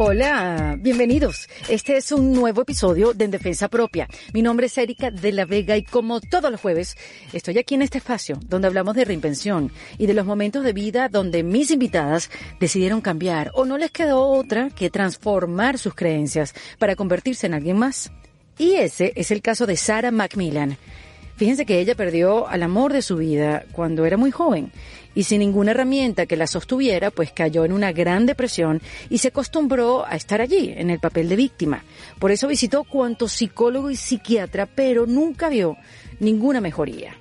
Hola, bienvenidos. Este es un nuevo episodio de En Defensa Propia. Mi nombre es Erika de la Vega y como todos los jueves, estoy aquí en este espacio donde hablamos de reinvención y de los momentos de vida donde mis invitadas decidieron cambiar o no les quedó otra que transformar sus creencias para convertirse en alguien más. Y ese es el caso de Sarah Macmillan. Fíjense que ella perdió al amor de su vida cuando era muy joven y sin ninguna herramienta que la sostuviera, pues cayó en una gran depresión y se acostumbró a estar allí, en el papel de víctima. Por eso visitó cuanto psicólogo y psiquiatra, pero nunca vio ninguna mejoría.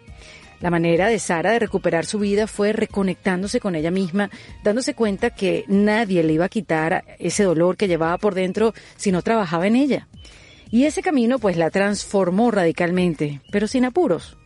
La manera de Sara de recuperar su vida fue reconectándose con ella misma, dándose cuenta que nadie le iba a quitar ese dolor que llevaba por dentro si no trabajaba en ella. Y ese camino pues la transformó radicalmente, pero sin apuros.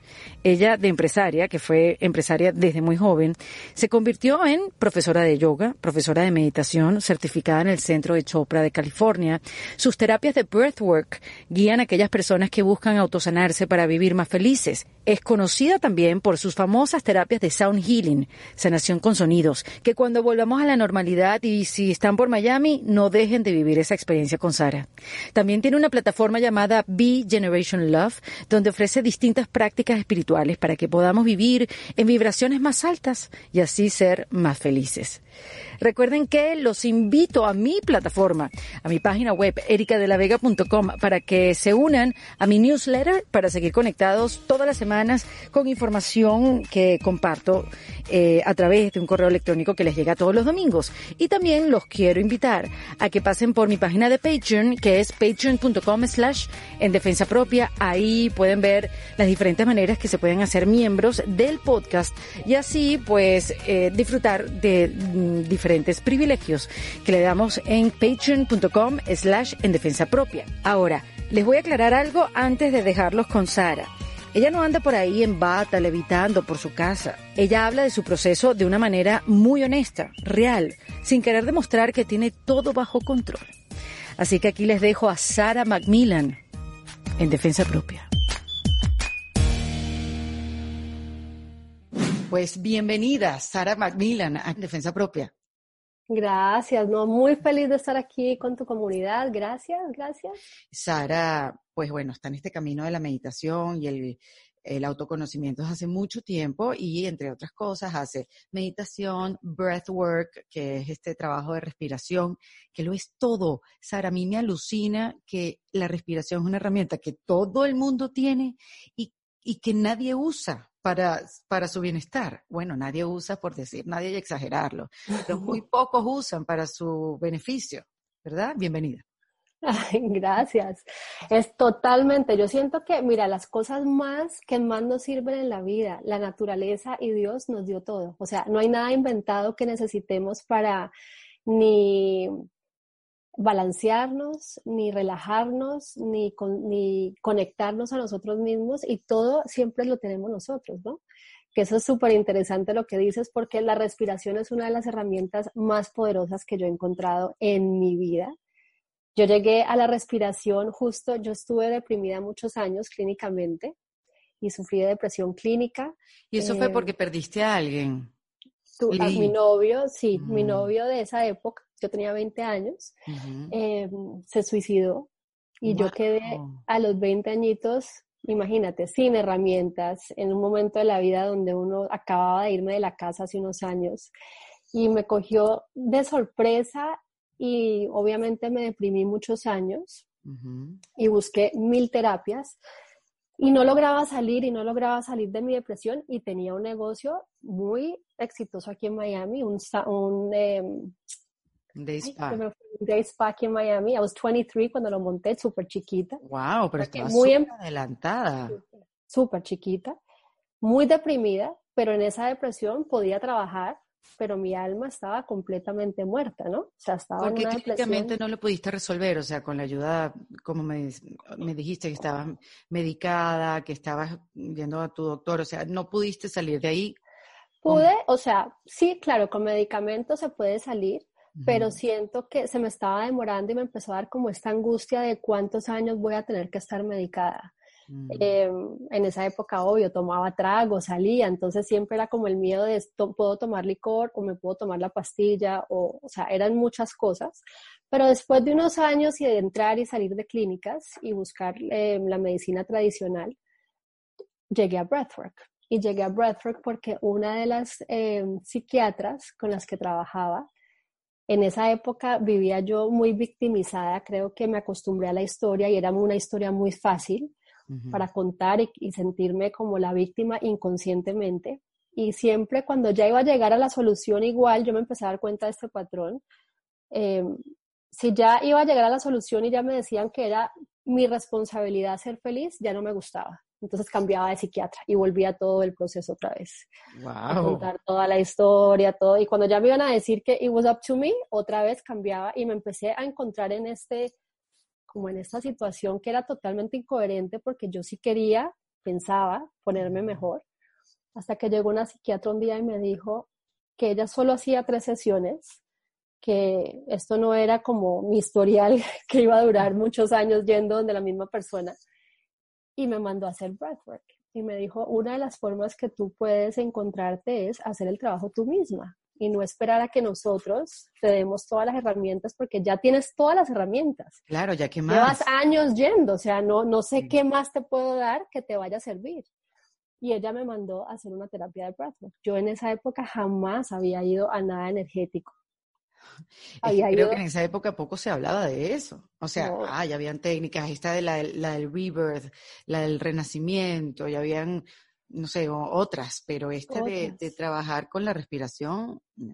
Ella, de empresaria, que fue empresaria desde muy joven, se convirtió en profesora de yoga, profesora de meditación, certificada en el Centro de Chopra de California. Sus terapias de breathwork guían a aquellas personas que buscan autosanarse para vivir más felices. Es conocida también por sus famosas terapias de sound healing, sanación con sonidos, que cuando volvamos a la normalidad y si están por Miami, no dejen de vivir esa experiencia con Sara. También tiene una plataforma llamada Be Generation Love, donde ofrece distintas prácticas espirituales para que podamos vivir en vibraciones más altas y así ser más felices. Recuerden que los invito a mi plataforma, a mi página web ericadelavega.com para que se unan a mi newsletter para seguir conectados todas las semanas con información que comparto eh, a través de un correo electrónico que les llega todos los domingos. Y también los quiero invitar a que pasen por mi página de Patreon, que es patreon.com slash en defensa propia. Ahí pueden ver las diferentes maneras que se pueden hacer miembros del podcast y así pues eh, disfrutar de mm, diferentes privilegios que le damos en patreon.com slash en defensa propia. Ahora, les voy a aclarar algo antes de dejarlos con Sara. Ella no anda por ahí en bata, levitando por su casa. Ella habla de su proceso de una manera muy honesta, real, sin querer demostrar que tiene todo bajo control. Así que aquí les dejo a Sara Macmillan en defensa propia. Pues bienvenida, Sara Macmillan, a Defensa Propia. Gracias, no, muy feliz de estar aquí con tu comunidad. Gracias, gracias. Sara, pues bueno, está en este camino de la meditación y el, el autoconocimiento hace mucho tiempo y entre otras cosas hace meditación, breathwork, que es este trabajo de respiración, que lo es todo. Sara, a mí me alucina que la respiración es una herramienta que todo el mundo tiene y, y que nadie usa para, para su bienestar. Bueno, nadie usa, por decir, nadie hay exagerarlo, pero muy pocos usan para su beneficio, ¿verdad? Bienvenida. Ay, gracias. Es totalmente, yo siento que, mira, las cosas más que más nos sirven en la vida, la naturaleza y Dios nos dio todo. O sea, no hay nada inventado que necesitemos para ni balancearnos, ni relajarnos, ni, ni conectarnos a nosotros mismos y todo siempre lo tenemos nosotros, ¿no? Que eso es súper interesante lo que dices porque la respiración es una de las herramientas más poderosas que yo he encontrado en mi vida. Yo llegué a la respiración justo, yo estuve deprimida muchos años clínicamente y sufrí de depresión clínica. ¿Y eso fue eh, porque perdiste a alguien? A mi novio, sí, mi novio de esa época yo tenía 20 años, eh, se suicidó y yo quedé a los 20 añitos, imagínate, sin herramientas, en un momento de la vida donde uno acababa de irme de la casa hace unos años y me cogió de sorpresa y obviamente me deprimí muchos años y busqué mil terapias y no lograba salir y no lograba salir de mi depresión y tenía un negocio muy exitoso aquí en Miami, un, un em, Day Spa. Day Spa aquí en Miami. I was 23 cuando lo monté, súper chiquita. Wow, pero estaba muy em adelantada. Súper chiquita, muy deprimida, pero en esa depresión podía trabajar, pero mi alma estaba completamente muerta, ¿no? O sea, estaba Porque en no lo pudiste resolver, o sea, con la ayuda, como me, me dijiste, que estabas medicada, que estabas viendo a tu doctor, o sea, no pudiste salir de ahí. Pude, o sea, sí, claro, con medicamentos se puede salir, pero siento que se me estaba demorando y me empezó a dar como esta angustia de cuántos años voy a tener que estar medicada. Mm. Em, en esa época, obvio, tomaba trago, salía, entonces siempre era como el miedo de, ¿puedo tomar licor o me puedo tomar la pastilla? O, o sea, eran muchas cosas. Pero después de unos años y de entrar y salir de clínicas y buscar em, la medicina tradicional, llegué a Breathwork. Y llegué a Breathwork porque una de las em, psiquiatras con las que trabajaba, en esa época vivía yo muy victimizada, creo que me acostumbré a la historia y era una historia muy fácil para contar y, sentirme como la víctima inconscientemente. Y siempre cuando ya iba a llegar a la solución igual, yo me empecé a dar cuenta de este patrón. Em, si ya iba a llegar a la solución y ya me decían que era mi responsabilidad ser feliz, ya no me gustaba. Entonces cambiaba de psiquiatra y volvía todo el proceso otra vez. Wow. A contar toda la historia, todo. Y cuando ya me iban a decir que it was up to me, otra vez cambiaba y me empecé a encontrar en este, como en esta situación que era totalmente incoherente porque yo sí quería, pensaba, ponerme mejor. Hasta que llegó una psiquiatra un día y me dijo que ella solo hacía tres sesiones, que esto no era como mi historial que iba a durar muchos años yendo donde la misma persona y me mandó a hacer breathwork. Y me dijo, una de las formas que tú puedes encontrarte es hacer el trabajo tú misma y no esperar a que nosotros te demos todas las herramientas porque ya tienes todas las herramientas. Claro, ya que más. Llevas años yendo, o sea, no, no sé qué más te puedo dar que te vaya a servir. Y ella me mandó a hacer una terapia de breathwork. Yo en esa época jamás había ido a nada energético creo que en esa época poco se hablaba de eso. O sea, ah, ya habían técnicas, esta de la, la, del rebirth, la del renacimiento, ya habían, no sé, otras, pero esta de, de, trabajar con la respiración. Mm,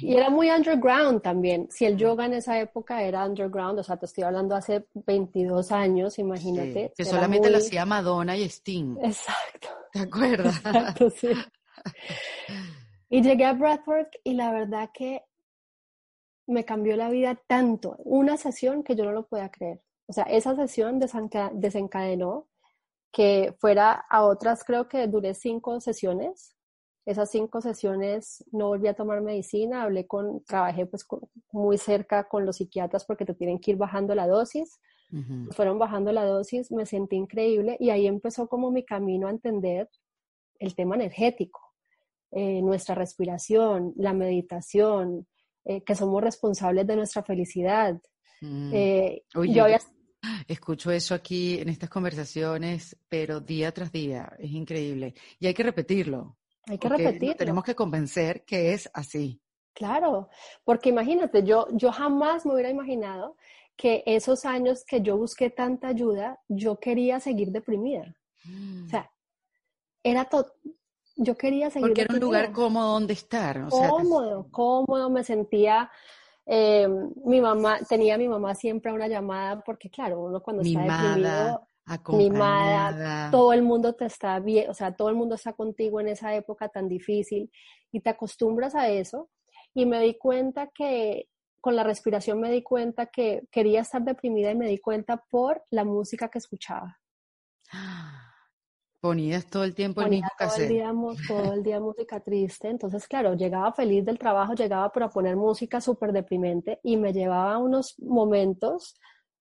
y era muy underground también. Si el yoga en esa época era underground, o sea, te estoy hablando hace 22 años, imagínate. que solamente lo hacía Madonna y Sting. Exacto. ¿Te acuerdas? Exacto, sí. Y llegué a Breathwork y la verdad que me cambió la vida tanto, una sesión que yo no lo podía creer. O sea, esa sesión desencadenó que fuera a otras, creo que duré cinco sesiones. Esas cinco sesiones no volví a tomar medicina, hablé con, trabajé pues muy cerca con los psiquiatras porque te tienen que ir bajando la dosis. Fueron bajando la dosis, me sentí increíble y ahí empezó como mi camino a entender el tema energético, eh, nuestra respiración, la meditación, eh, que somos responsables de nuestra felicidad. Mm. Eh, yo Escucho eso aquí en estas conversaciones, pero día tras día, es increíble. Y hay que repetirlo. Hay que repetirlo. Tenemos que convencer que es así. Claro, porque imagínate, yo, yo jamás me hubiera imaginado que esos años que yo busqué tanta ayuda, yo quería seguir deprimida. O sea, era todo, yo quería seguir. Porque era un lugar cómodo donde estar. cómodo, cómodo, me sentía. Eh, mi mamá, tenía a mi mamá siempre una llamada, porque claro, uno cuando está deprimido, mimada, todo el mundo te está bien, o sea, todo el mundo está contigo en esa época tan difícil y te acostumbras a eso. Y me di cuenta que con la respiración me di cuenta que quería estar deprimida y me di cuenta por la música que escuchaba. Ponías todo el tiempo el mismo todo el, día, todo el día música triste. Entonces, claro, llegaba feliz del trabajo, llegaba para poner música súper deprimente y me llevaba a unos momentos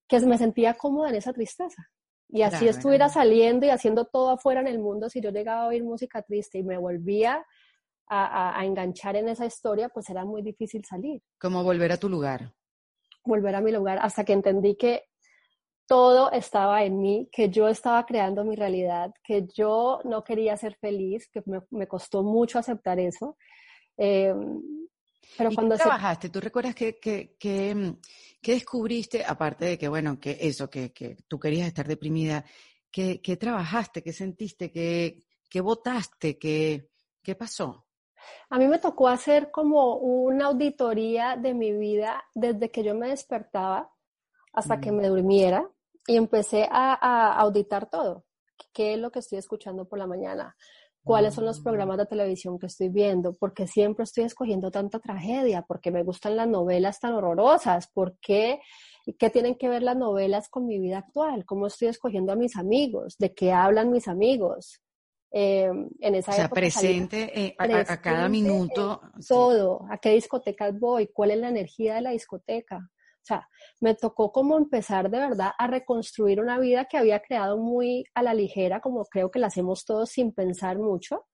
que me sentía cómoda en esa tristeza. Y así estuviera saliendo y haciendo todo afuera en el mundo, si yo llegaba a oír música triste y me volvía a, a enganchar en esa historia, pues era muy difícil salir. Como volver a tu lugar. Volver a mi lugar, hasta que entendí que todo estaba en mí, que yo estaba creando mi realidad, que yo no quería ser feliz, que me, costó mucho aceptar eso. Eh, pero cuando qué trabajaste? ¿Tú recuerdas que, que, que, descubriste, aparte de que, bueno, que eso, que, que tú querías estar deprimida, ¿qué, trabajaste? ¿Qué sentiste? ¿Qué, qué votaste? ¿Qué, ¿Qué pasó? A mí me tocó hacer como una auditoría de mi vida desde que yo me despertaba hasta que me durmiera y empecé a, auditar todo. ¿Qué es lo que estoy escuchando por la mañana? ¿Cuáles son los mm. programas de televisión que estoy viendo? ¿Por qué siempre estoy escogiendo tanta tragedia? ¿Por qué me gustan las novelas tan horrorosas? ¿Por qué? ¿Qué tienen que ver las novelas con mi vida actual? ¿Cómo estoy escogiendo a mis amigos? ¿De qué hablan mis amigos? Eh, en esa o sea, presente, eh, a, cada minuto. Todo. ¿A qué discotecas voy? ¿Cuál es la energía de la discoteca? O sea, me tocó como empezar de verdad a reconstruir una vida que había creado muy a la ligera, como creo que la hacemos todos sin pensar mucho.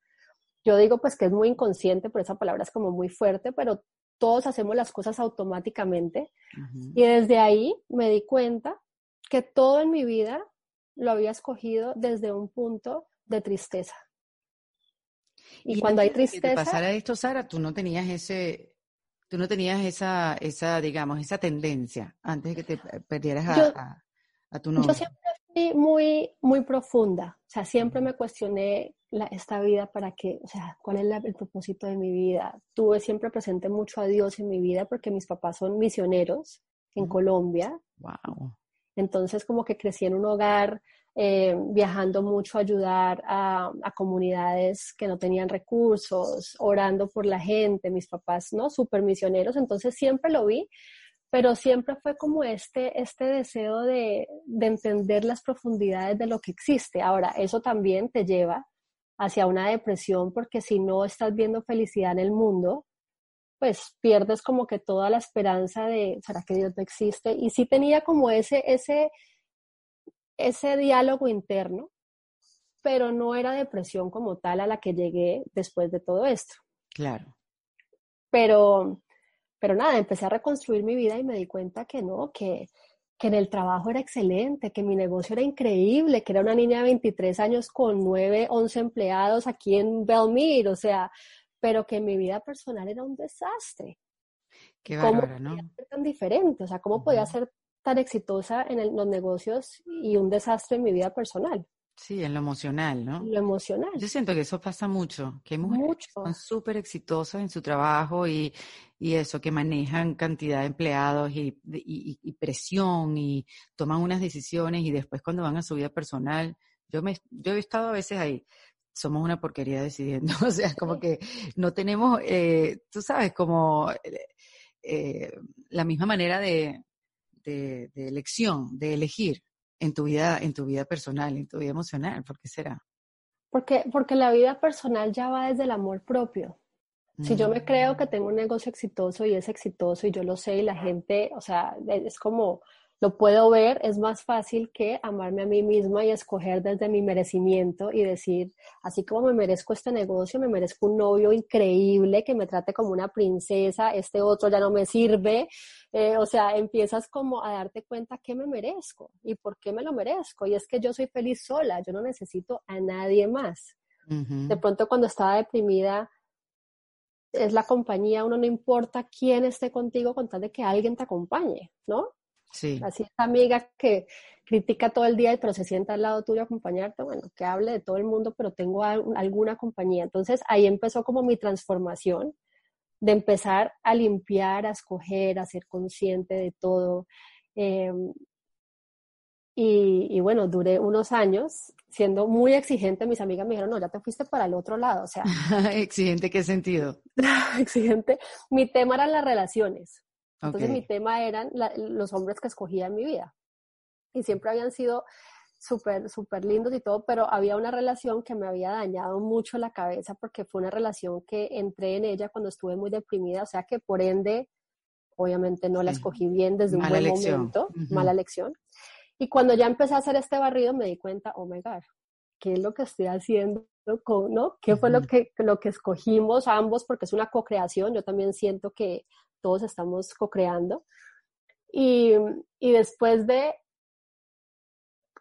Yo digo pues que es muy inconsciente, por esa palabra es como muy fuerte, pero todos hacemos las cosas automáticamente. Y desde ahí me di cuenta que todo en mi vida lo había escogido desde un punto de tristeza. Y, cuando hay tristeza... Que te pasara esto, Sara, tú no tenías ese, tú no tenías esa, esa, digamos, esa tendencia antes de que te perdieras a, a, tu novio. Yo siempre fui muy, muy profunda. O sea, siempre me cuestioné esta vida para qué, o sea, cuál es el propósito de mi vida. Tuve siempre presente mucho a Dios en mi vida porque mis papás son misioneros en Colombia. Wow. Entonces, como que crecí en un hogar eh, viajando mucho a ayudar a, comunidades que no tenían recursos, orando por la gente, mis papás, ¿no? Super misioneros, entonces siempre lo vi, pero siempre fue como este, este deseo de, de entender las profundidades de lo que existe. Ahora, eso también te lleva hacia una depresión porque si no estás viendo felicidad en el mundo, pues pierdes como que toda la esperanza de, ¿será que Dios no existe? Y sí tenía como ese, ese, ese diálogo interno, pero no era depresión como tal a la que llegué después de todo esto. Claro. Pero, pero nada, empecé a reconstruir mi vida y me di cuenta que no, que, que en el trabajo era excelente, que mi negocio era increíble, que era una niña de 23 años con 9, 11 empleados aquí en Belmir, o sea, pero que mi vida personal era un desastre. Qué bárbaro, ¿no? Podía ser tan diferente, o sea, ¿cómo podía ser tan exitosa en los negocios y un desastre en mi vida personal. Sí, en lo emocional, ¿no? Lo emocional. Yo siento que eso pasa mucho, que hay mujeres que son súper exitosas en su trabajo y, y, eso, que manejan cantidad de empleados y, y, presión y toman unas decisiones y después cuando van a su vida personal, yo, me, yo he estado a veces ahí, somos una porquería decidiendo, o sea, como que no tenemos, eh, tú sabes, como eh, eh la misma manera de, de, elección, de elegir en tu vida, en tu vida personal, en tu vida emocional? ¿Por qué será? Porque, porque la vida personal ya va desde el amor propio. Si yo me creo que mm. tengo un negocio exitoso y es exitoso y yo lo sé y la gente, o sea, es como lo puedo ver, es más fácil que amarme a mí misma y escoger desde mi merecimiento y decir, así como me merezco este negocio, me merezco un novio increíble que me trate como una princesa, este otro ya no me sirve. Eh, o sea, empiezas como a darte cuenta que me merezco y por qué me lo merezco. Y es que yo soy feliz sola, yo no necesito a nadie más. De pronto cuando estaba deprimida, es la compañía, uno no importa quién esté contigo con tal de que alguien te acompañe, ¿no? Sí. Así esa amiga que critica todo el día, pero se sienta al lado tuyo a acompañarte, bueno, que hable de todo el mundo, pero tengo alguna compañía. Entonces ahí empezó como mi transformación de empezar a limpiar, a escoger, a ser consciente de todo. Em, y, y, bueno, duré unos años siendo muy exigente. Mis amigas me dijeron, no, ya te fuiste para el otro lado. O sea, ¿exigente qué sentido? exigente. Mi tema eran las relaciones. Entonces mi tema eran los hombres que escogía en mi vida. Y siempre habían sido súper, súper lindos y todo, pero había una relación que me había dañado mucho la cabeza porque fue una relación que entré en ella cuando estuve muy deprimida, o sea que por ende, obviamente no la escogí bien desde un buen momento, mala lección. Y cuando ya empecé a hacer este barrido me di cuenta, oh my God, ¿qué es lo que estoy haciendo? ¿no? ¿Qué fue lo que, lo que escogimos ambos? Porque es una co-creación, yo también siento que todos estamos co-creando. Y, y después de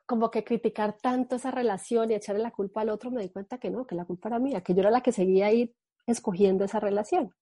como que criticar tanto esa relación y echarle la culpa al otro, me di cuenta que no, que la culpa era mía, que yo era la que seguía ahí escogiendo esa relación.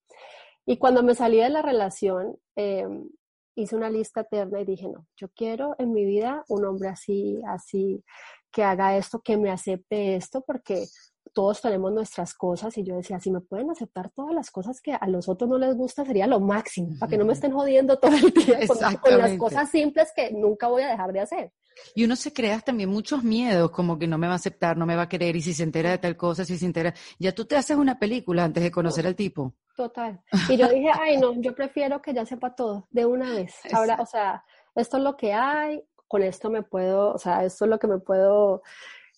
Y cuando me salí de la relación, em, hice una lista eterna y dije, no, yo quiero en mi vida un hombre así, así, que haga esto, que me acepte esto, porque todos tenemos nuestras cosas y yo decía, si me pueden aceptar todas las cosas que a los otros no les gusta, sería lo máximo, para que no me estén jodiendo todo el día con, las cosas simples que nunca voy a dejar de hacer. Y uno se crea también muchos miedos, como que no me va a aceptar, no me va a querer, y si se entera de tal cosa, si se entera, ya tú te haces una película antes de conocer al tipo. Total. Y yo dije, ay no, yo prefiero que ya sepa todo, de una vez. Ahora, o sea, esto es lo que hay, con esto me puedo, o sea, esto es lo que me puedo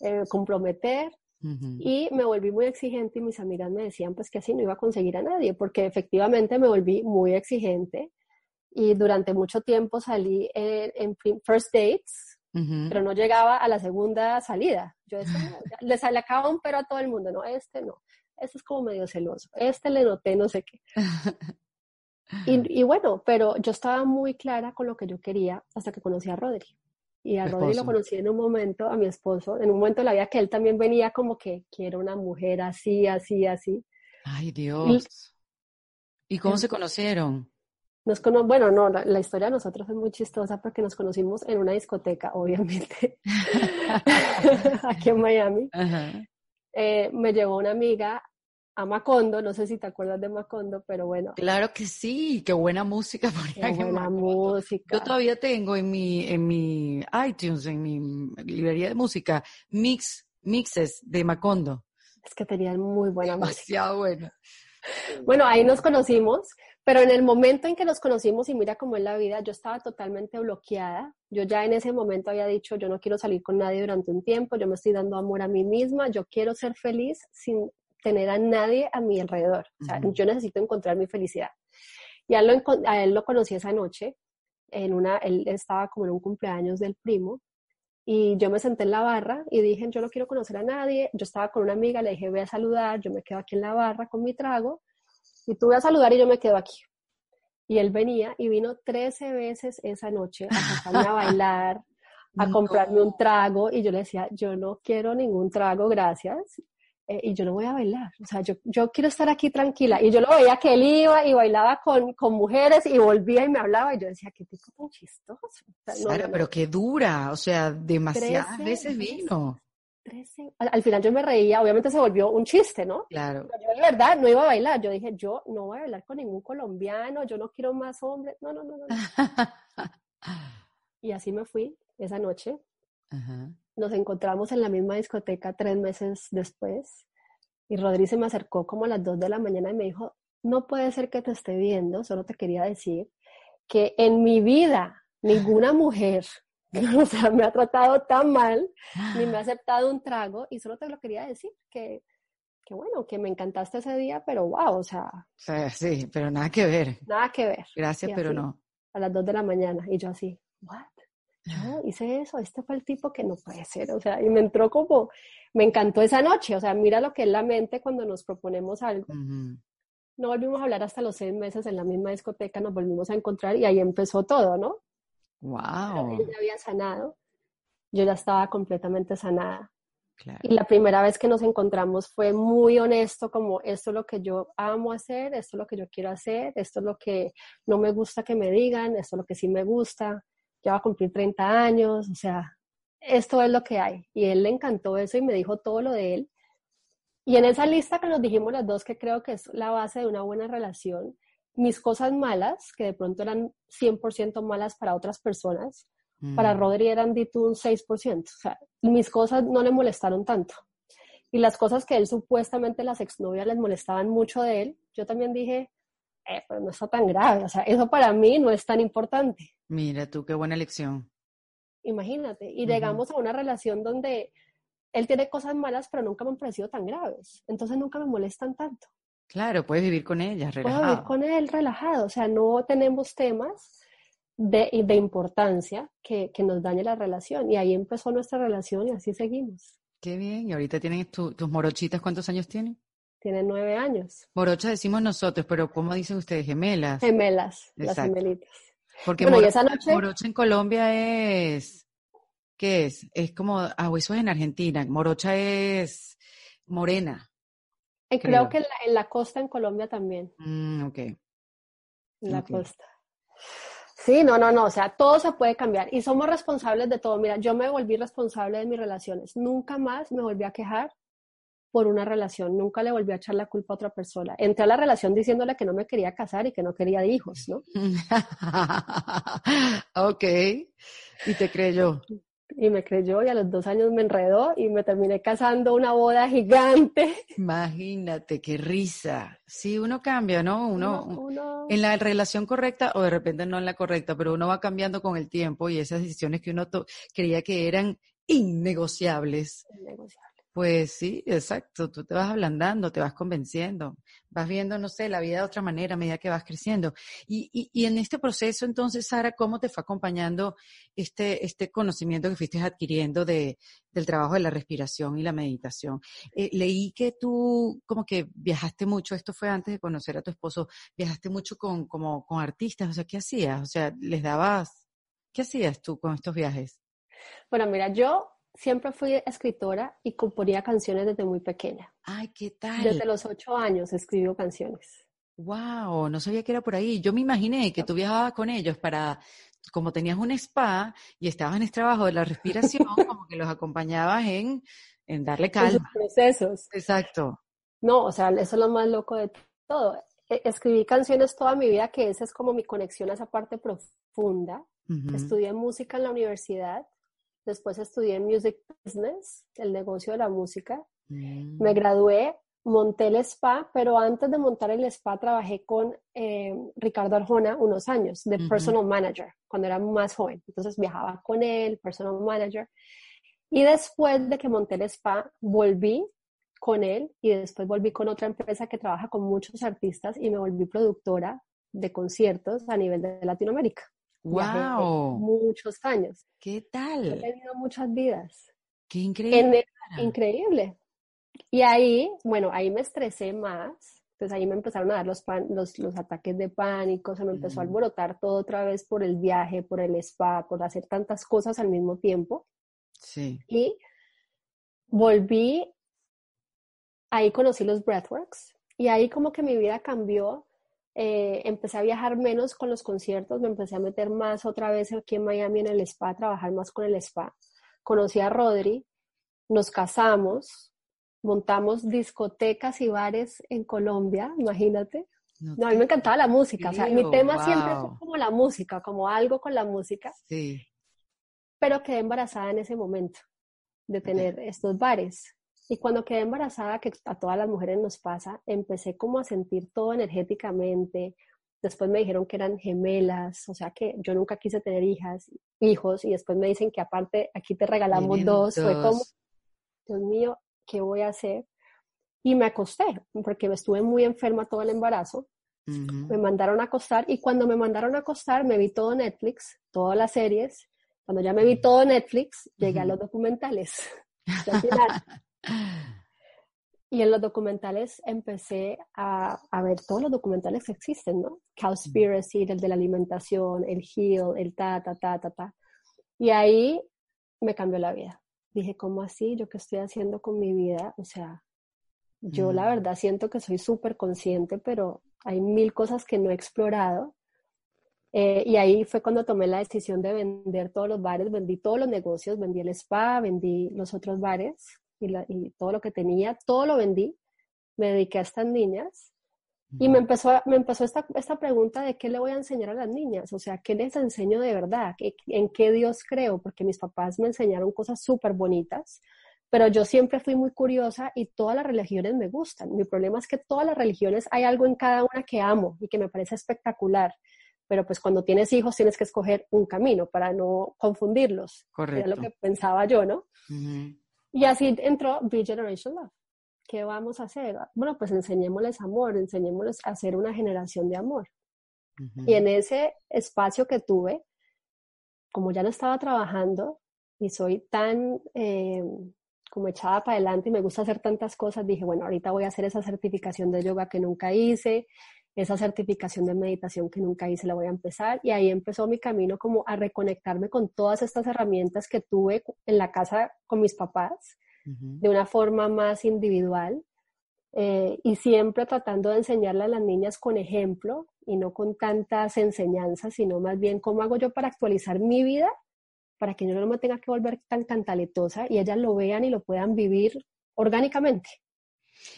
eh, comprometer, y me volví muy exigente y mis amigas me decían pues que así no iba a conseguir a nadie, porque efectivamente me volví muy exigente y durante mucho tiempo salí en, first dates, pero no llegaba a la segunda salida. Yo decía, le sacaba un pero a todo el mundo, no, este no, este es como medio celoso, este le noté no sé qué. y, y, bueno, pero yo estaba muy clara con lo que yo quería hasta que conocí a Rodri. Y a Rodri lo conocí en un momento, a mi esposo, en un momento de la vida que él también venía como que quiero una mujer así, así, así. Ay, Dios. ¿Y, cómo se conocieron? Nos bueno, no, la, historia de nosotros es muy chistosa porque nos conocimos en una discoteca, obviamente, aquí en Miami. Eh, me llevó una amiga a Macondo, no sé si te acuerdas de Macondo, pero bueno. Claro que sí, qué buena música Qué buena música. Yo todavía tengo en mi, en mi iTunes, en mi librería de música, mix, mixes de Macondo. Es que tenían muy buena Demasiado música. Bueno, ahí nos conocimos pero en el momento en que nos conocimos y mira cómo es la vida, yo estaba totalmente bloqueada. Yo ya en ese momento había dicho, yo no quiero salir con nadie durante un tiempo, yo me estoy dando amor a mí misma, yo quiero ser feliz sin tener a nadie a mi alrededor. O sea, yo necesito encontrar mi felicidad. Y a él, lo, a él lo conocí esa noche, en una, él estaba como en un cumpleaños del primo, y yo me senté en la barra y dije, yo no quiero conocer a nadie. Yo estaba con una amiga, le dije, voy a saludar, yo me quedo aquí en la barra con mi trago y tú vas a saludar y yo me quedo aquí. Y él venía y vino 13 veces esa noche a sacarme a bailar, a comprarme un trago y yo le decía, yo no quiero ningún trago, gracias. Eh, y yo no voy a bailar, o sea, yo, yo quiero estar aquí tranquila. Y yo lo veía que él iba y bailaba con, con mujeres y volvía y me hablaba y yo decía, qué tipo tan chistoso. claro, pero qué dura, o sea, demasiadas veces vino. Al, final yo me reía, obviamente se volvió un chiste, ¿no? Claro. yo de verdad no iba a bailar. Yo dije, yo no voy a bailar con ningún colombiano, yo no quiero más hombres. No, no, no, no. y así me fui esa noche. Nos encontramos en la misma discoteca tres meses después. Y Rodríguez se me acercó como a las dos de la mañana y me dijo, no puede ser que te esté viendo, solo te quería decir que en mi vida ninguna mujer o sea, me ha tratado tan mal, ni me ha aceptado un trago, y solo te lo quería decir, que, que bueno, que me encantaste ese día, pero wow, o sea. Sí, pero nada que ver. Nada que ver. Gracias, pero no. A las dos de la mañana, y yo así, what? Yo hice eso, este fue el tipo que no puede ser, o sea, y me entró como, me encantó esa noche, o sea, mira lo que es la mente cuando nos proponemos algo. No volvimos a hablar hasta los seis meses en la misma discoteca, nos volvimos a encontrar y ahí empezó todo, ¿no? Wow. Él ya había sanado, yo ya estaba completamente sanada. Y la primera vez que nos encontramos fue muy honesto, como esto es lo que yo amo hacer, esto es lo que yo quiero hacer, esto es lo que no me gusta que me digan, esto es lo que sí me gusta, ya va a cumplir 30 años, o sea, esto es lo que hay. Y él le encantó eso y me dijo todo lo de él. Y en esa lista que nos dijimos las dos, que creo que es la base de una buena relación, mis cosas malas, que de pronto eran 100% malas para otras personas, para mm. Rodri eran dito un 6%. O sea, mis cosas no le molestaron tanto. Y las cosas que él supuestamente las exnovias les molestaban mucho de él, yo también dije, eh, pero no está tan grave. O sea, eso para mí no es tan importante. Mira tú, qué buena elección. Imagínate. Y llegamos a una relación donde él tiene cosas malas, pero nunca me han parecido tan graves. Entonces nunca me molestan tanto. Claro, puedes vivir con ella, relajado. Puedo vivir con él relajado, o sea, no tenemos temas de, de importancia que, que, nos dañe la relación. Y ahí empezó nuestra relación y así seguimos. Qué bien, y ahorita tienen tus morochitas, ¿cuántos años tienen? Tienen nueve años. Morochas decimos nosotros, pero ¿cómo dicen ustedes? Gemelas. Gemelas, las gemelitas. Porque morocha, en Colombia es, ¿qué es? Es como, ah, eso es en Argentina, morocha es morena. Eh, creo, que en la, costa en Colombia también. Mm, ok. En la costa. Sí, no, no, no, o sea, todo se puede cambiar y somos responsables de todo. Mira, yo me volví responsable de mis relaciones. Nunca más me volví a quejar por una relación, nunca le volví a echar la culpa a otra persona. Entré a la relación diciéndole que no me quería casar y que no quería hijos, ¿no? ok, y te creyó y me creyó y a los dos años me enredó y me terminé casando una boda gigante. Imagínate, qué risa. Sí, uno cambia, ¿no? Uno, en la relación correcta o de repente no en la correcta, pero uno va cambiando con el tiempo y esas decisiones que uno creía que eran innegociables. Pues sí, exacto. Tú te vas ablandando, te vas convenciendo, vas viendo, no sé, la vida de otra manera a medida que vas creciendo. Y, y, y en este proceso, entonces, Sara, ¿cómo te fue acompañando este, este conocimiento que fuiste adquiriendo de, del trabajo de la respiración y la meditación? Eh, leí que tú como que viajaste mucho, esto fue antes de conocer a tu esposo, viajaste mucho con, como, con artistas, o sea, ¿qué hacías? O sea, les dabas, ¿qué hacías tú con estos viajes? Bueno, mira, yo siempre fui escritora y componía canciones desde muy pequeña. Ay, ¿qué tal? Desde los ocho años escribo canciones. Wow, no sabía que era por ahí. Yo me imaginé que tú viajabas con ellos para, como tenías un spa y estabas en este trabajo de la respiración, como que los acompañabas en, en darle calma. En procesos. Exacto. No, o sea, eso es lo más loco de todo. E, escribí canciones toda mi vida, que esa es como mi conexión a esa parte profunda. Estudié música en la universidad Después estudié Music Business, el negocio de la música. Mm. Me gradué, monté el spa, pero antes de montar el spa trabajé con eh, Ricardo Arjona unos años de personal manager, cuando era más joven. Entonces viajaba con él, personal manager. Y después de que monté el spa, volví con él y después volví con otra empresa que trabaja con muchos artistas y me volví productora de conciertos a nivel de Latinoamérica. ¡Wow! Muchos años. ¿Qué tal? He tenido muchas vidas. ¡Qué increíble! increíble. Y ahí, bueno, ahí me estresé más. Entonces ahí me empezaron a dar los, los, los, ataques de pánico, se me empezó a mm. alborotar todo otra vez por el viaje, por el spa, por hacer tantas cosas al mismo tiempo. Sí. Y volví, ahí conocí los breathworks y ahí como que mi vida cambió eh, empecé a viajar menos con los conciertos, me empecé a meter más otra vez aquí en Miami en el spa, a trabajar más con el spa. Conocí a Rodri, nos casamos, montamos discotecas y bares en Colombia, imagínate. No, a mí me encantaba la música, o sea, mi tema siempre fue como la música, como algo con la música. Sí. Pero quedé embarazada en ese momento de tener estos bares. Y cuando quedé embarazada, que a todas las mujeres nos pasa, empecé como a sentir todo energéticamente. Después me dijeron que eran gemelas, o sea que yo nunca quise tener hijas, hijos, y después me dicen que aparte aquí te regalamos dos. Fue como, Dios mío, ¿qué voy a hacer? Y me acosté, porque me estuve muy enferma todo el embarazo. Me mandaron a acostar y cuando me mandaron a acostar me vi todo Netflix, todas las series. Cuando ya me vi todo Netflix, llegué a los documentales. Y en los documentales empecé a, a, ver todos los documentales que existen, ¿no? Cowspiracy, el de la alimentación, el Heal, el ta, ta, ta, ta, ta. Y ahí me cambió la vida. Dije, ¿cómo así? ¿Yo qué estoy haciendo con mi vida? O sea, yo la verdad siento que soy súper consciente, pero hay mil cosas que no he explorado. Eh, y ahí fue cuando tomé la decisión de vender todos los bares, vendí todos los negocios, vendí el spa, vendí los otros bares y, todo lo que tenía, todo lo vendí, me dediqué a estas niñas y me empezó, me empezó esta, esta, pregunta de qué le voy a enseñar a las niñas, o sea, qué les enseño de verdad, en qué Dios creo, porque mis papás me enseñaron cosas súper bonitas, pero yo siempre fui muy curiosa y todas las religiones me gustan. Mi problema es que todas las religiones hay algo en cada una que amo y que me parece espectacular, pero pues cuando tienes hijos tienes que escoger un camino para no confundirlos. Correcto. Era lo que pensaba yo, ¿no? Y así entró B-Generation Love. ¿Qué vamos a hacer? Bueno, pues enseñémosles amor, enseñémosles a hacer una generación de amor. Y en ese espacio que tuve, como ya no estaba trabajando y soy tan eh, como echada para adelante y me gusta hacer tantas cosas, dije, bueno, ahorita voy a hacer esa certificación de yoga que nunca hice, esa certificación de meditación que nunca hice la voy a empezar y ahí empezó mi camino como a reconectarme con todas estas herramientas que tuve en la casa con mis papás de una forma más individual eh, y siempre tratando de enseñarle a las niñas con ejemplo y no con tantas enseñanzas, sino más bien cómo hago yo para actualizar mi vida para que yo no me tenga que volver tan cantaletosa y ellas lo vean y lo puedan vivir orgánicamente.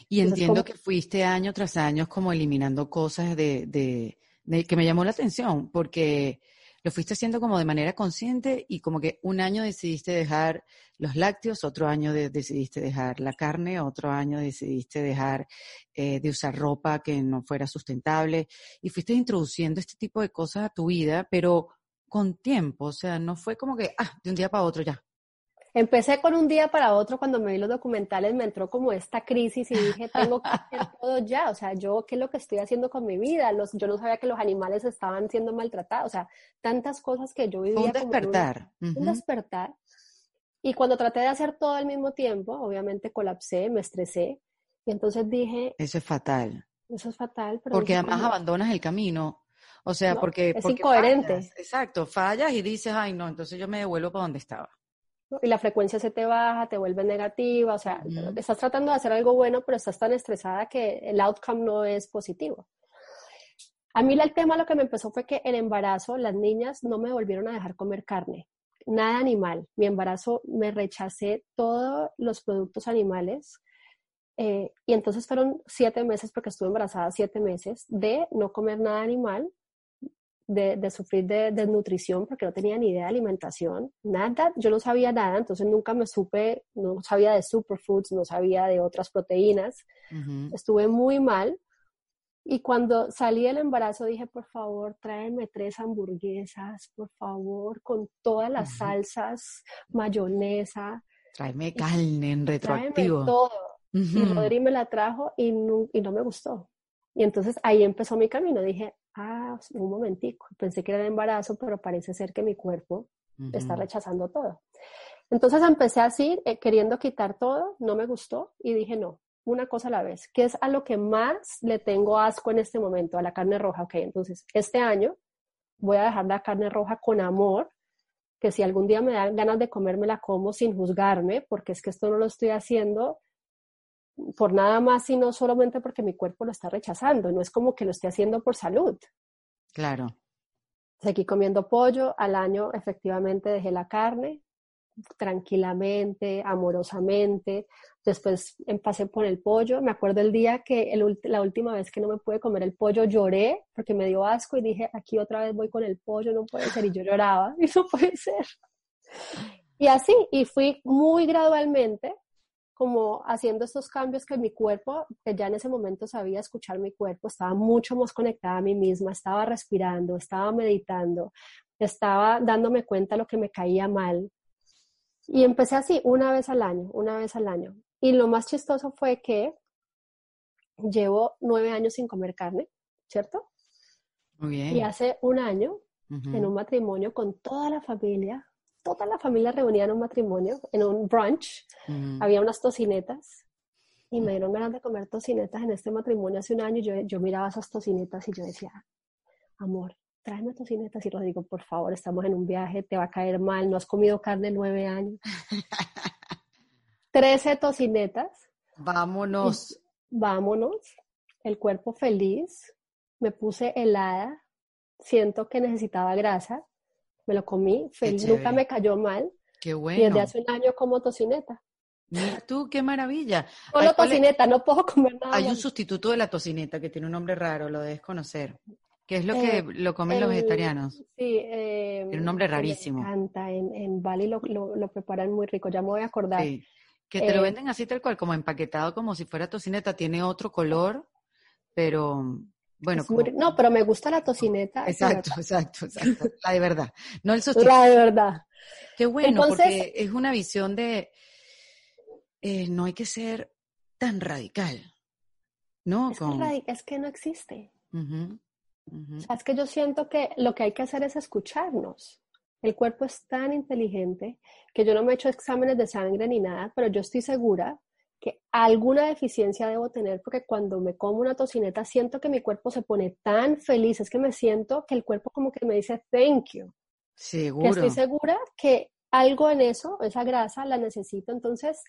Y entiendo que fuiste año tras año como eliminando cosas de, de, que me llamó la atención, porque lo fuiste haciendo como de manera consciente y como que un año decidiste dejar los lácteos, otro año decidiste dejar la carne, otro año decidiste dejar eh, de usar ropa que no fuera sustentable y fuiste introduciendo este tipo de cosas a tu vida, pero con tiempo, o sea, no fue como que, ah, de un día para otro ya. Empecé con un día para otro, cuando me vi los documentales me entró como esta crisis y dije, tengo que hacer todo ya, o sea, yo qué es lo que estoy haciendo con mi vida, los, yo no sabía que los animales estaban siendo maltratados, o sea, tantas cosas que yo vivía. Un despertar. un despertar. Y cuando traté de hacer todo al mismo tiempo, obviamente colapsé, me estresé, y entonces dije... Eso es fatal. Eso es fatal. Pero porque además abandonas el camino. O sea, porque... Es incoherente. exacto, fallas y dices, ay no, entonces yo me devuelvo para donde estaba. Y la frecuencia se te baja, te vuelve negativa, o sea, estás tratando de hacer algo bueno, pero estás tan estresada que el outcome no es positivo. A mí el tema lo que me empezó fue que el embarazo, las niñas no me volvieron a dejar comer carne, nada animal. Mi embarazo me rechacé todos los productos animales. Eh, y entonces fueron siete meses, porque estuve embarazada siete meses, de no comer nada animal, de, sufrir de desnutrición porque no tenía ni idea de alimentación, nada, yo no sabía nada, entonces nunca me supe, no sabía de superfoods, no sabía de otras proteínas, estuve muy mal. Y cuando salí del embarazo dije, por favor, tráeme tres hamburguesas, por favor, con todas las salsas, mayonesa. Tráeme carne en retroactivo. todo. Y Rodri me la trajo y y no me gustó. Y entonces ahí empezó mi camino. Dije, ah, un momentico, pensé que era embarazo, pero parece ser que mi cuerpo está rechazando todo. Entonces empecé así, eh, queriendo quitar todo, no me gustó y dije, no, una cosa a la vez, ¿qué es a lo que más le tengo asco en este momento? A la carne roja, ok, entonces este año voy a dejar la carne roja con amor, que si algún día me dan ganas de comerme la como sin juzgarme, porque es que esto no lo estoy haciendo por nada más, sino solamente porque mi cuerpo lo está rechazando. No es como que lo esté haciendo por salud. Claro. Seguí comiendo pollo. Al año efectivamente dejé la carne tranquilamente, amorosamente. Después pasé por el pollo. Me acuerdo el día que la última vez que no me pude comer el pollo lloré porque me dio asco y dije, aquí otra vez voy con el pollo, no puede ser. Y yo lloraba, y no puede ser. Y así, y fui muy gradualmente como haciendo estos cambios que mi cuerpo, que ya en ese momento sabía escuchar mi cuerpo, estaba mucho más conectada a mí misma, estaba respirando, estaba meditando, estaba dándome cuenta de lo que me caía mal. Y empecé así, una vez al año, una vez al año. Y lo más chistoso fue que llevo nueve años sin comer carne, ¿cierto? Muy bien. Y hace un año, en un matrimonio con toda la familia, toda la familia reunida en un matrimonio, en un brunch, había unas tocinetas y me dieron ganas de comer tocinetas en este matrimonio hace un año yo, yo miraba esas tocinetas y yo decía, amor, tráeme tocinetas y Rodrigo, por favor, estamos en un viaje, te va a caer mal, no has comido carne nueve años. Trece tocinetas. Vámonos. vámonos. El cuerpo feliz. Me puse helada. Siento que necesitaba grasa me lo comí, feliz, nunca me cayó mal. Qué bueno. Y desde hace un año como tocineta. Mira tú, qué maravilla. Solo tocineta, no puedo comer nada. Hay un sustituto de la tocineta que tiene un nombre raro, lo debes conocer. ¿Qué es lo que eh, lo comen los vegetarianos? Sí. Eh, tiene un nombre rarísimo. Me encanta, en, en Bali lo, lo, preparan muy rico, ya me voy a acordar. Sí. Que te lo eh, venden así tal cual, como empaquetado, como si fuera tocineta, tiene otro color, pero bueno, no, pero me gusta la tocineta. Exacto, exacto, exacto. La de verdad. No el sustituto. La de verdad. Qué bueno, porque es una visión de eh, no hay que ser tan radical. ¿No? Es, que, es que no existe. es que yo siento que lo que hay que hacer es escucharnos. El cuerpo es tan inteligente que yo no me he hecho exámenes de sangre ni nada, pero yo estoy segura que alguna deficiencia debo tener porque cuando me como una tocineta siento que mi cuerpo se pone tan feliz, es que me siento que el cuerpo como que me dice thank you. Seguro. Que estoy segura que algo en eso, esa grasa, la necesito. Entonces,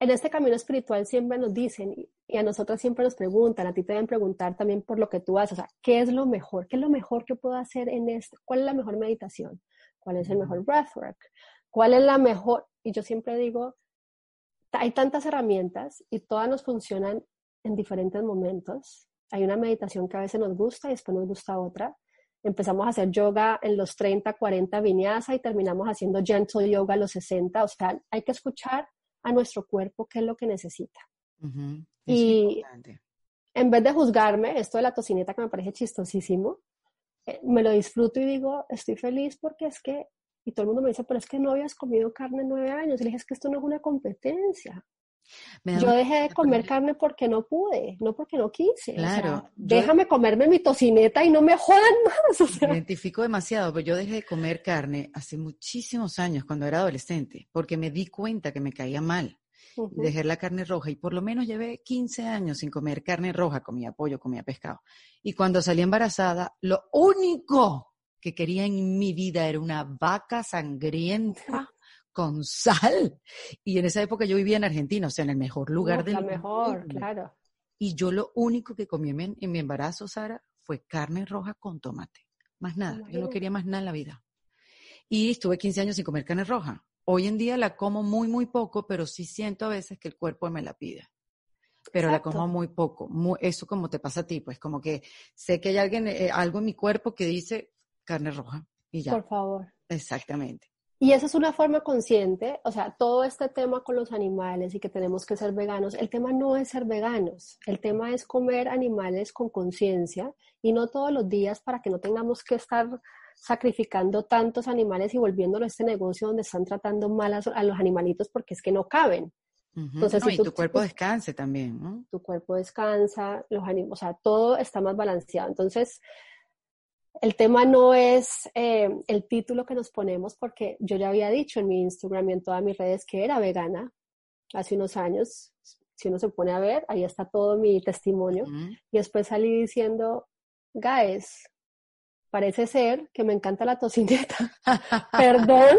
en este camino espiritual siempre nos dicen, y a nosotras siempre nos preguntan, a ti te deben preguntar también por lo que tú haces, o sea, ¿qué es lo mejor? ¿Qué es lo mejor que puedo hacer en esto? ¿Cuál es la mejor meditación? ¿Cuál es el mejor breathwork? ¿Cuál es la mejor? Y yo siempre digo, hay tantas herramientas y todas nos funcionan en diferentes momentos. Hay una meditación que a veces nos gusta y después nos gusta otra. Empezamos a hacer yoga en los 30, 40 vinyasa y terminamos haciendo gentle yoga a los 60. O sea, hay que escuchar a nuestro cuerpo qué es lo que necesita. Y en vez de juzgarme, esto de la tocineta que me parece chistosísimo, eh, me lo disfruto y digo, estoy feliz porque es que Y todo el mundo me dice, pero es que no habías comido carne nueve años. Y le dije, es que esto no es una competencia. Yo dejé de comer carne porque no pude, no porque no quise. Claro. déjame comerme mi tocineta y no me jodan más. Me identifico demasiado, pero yo dejé de comer carne hace muchísimos años, cuando era adolescente, porque me di cuenta que me caía mal. Dejé la carne roja y por lo menos llevé 15 años sin comer carne roja, comía pollo, comía pescado. Y cuando salí embarazada, lo único que quería en mi vida era una vaca sangrienta con sal. Y en esa época yo vivía en Argentina, o sea, en el mejor lugar del mundo. mejor, claro. Y yo lo único que comí en, mi embarazo, Sara, fue carne roja con tomate. Más nada. Yo no quería más nada en la vida. Y estuve 15 años sin comer carne roja. Hoy en día la como muy, muy poco, pero sí siento a veces que el cuerpo me la pide. Pero la como muy poco. eso como te pasa a ti, pues como que sé que hay alguien, eh, algo en mi cuerpo que dice carne roja y ya. Por favor. Exactamente. Y esa es una forma consciente, o sea, todo este tema con los animales y que tenemos que ser veganos, el tema no es ser veganos, el tema es comer animales con conciencia y no todos los días para que no tengamos que estar sacrificando tantos animales y volviéndolo a este negocio donde están tratando mal a, los animalitos porque es que no caben. Entonces, y tu cuerpo descanse también, ¿no? Tu cuerpo descansa, los animales, o sea, todo está más balanceado. Entonces, el tema no es eh, el título que nos ponemos, porque yo ya había dicho en mi Instagram y en todas mis redes que era vegana hace unos años. Si uno se pone a ver, ahí está todo mi testimonio. Y después salí diciendo, guys, parece ser que me encanta la tocineta. Perdón,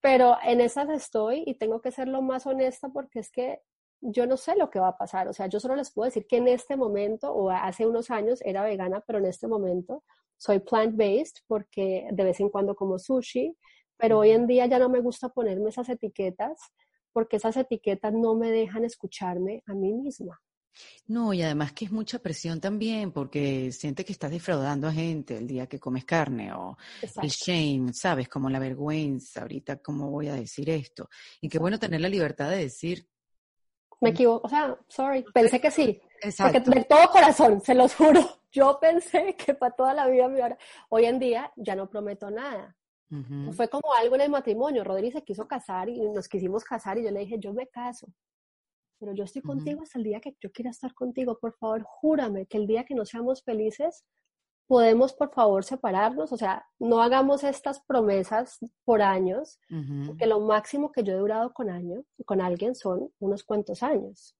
pero en esas estoy y tengo que ser lo más honesta porque es que yo no sé lo que va a pasar. O sea, yo solo les puedo decir que en este momento o hace unos años era vegana, pero en este momento soy plant-based porque de vez en cuando como sushi, pero hoy en día ya no me gusta ponerme esas etiquetas porque esas etiquetas no me dejan escucharme a mí misma. No, y además que es mucha presión también, porque siente que estás defraudando a gente el día que comes carne o el shame, ¿sabes? Como la vergüenza, ahorita cómo voy a decir esto. Y qué bueno tener la libertad de decir. Me equivoco, o sea, sorry, pensé que sí. Exacto. Porque de todo corazón, se los juro. Yo pensé que para toda la vida Hoy en día ya no prometo nada. Fue como algo en el matrimonio. Rodríguez se quiso casar y nos quisimos casar y yo le dije, yo me caso pero yo estoy contigo hasta el día que yo quiera estar contigo. Por favor, júrame que el día que no seamos felices, podemos por favor separarnos. O sea, no hagamos estas promesas por años, porque lo máximo que yo he durado con, año, con alguien son unos cuantos años.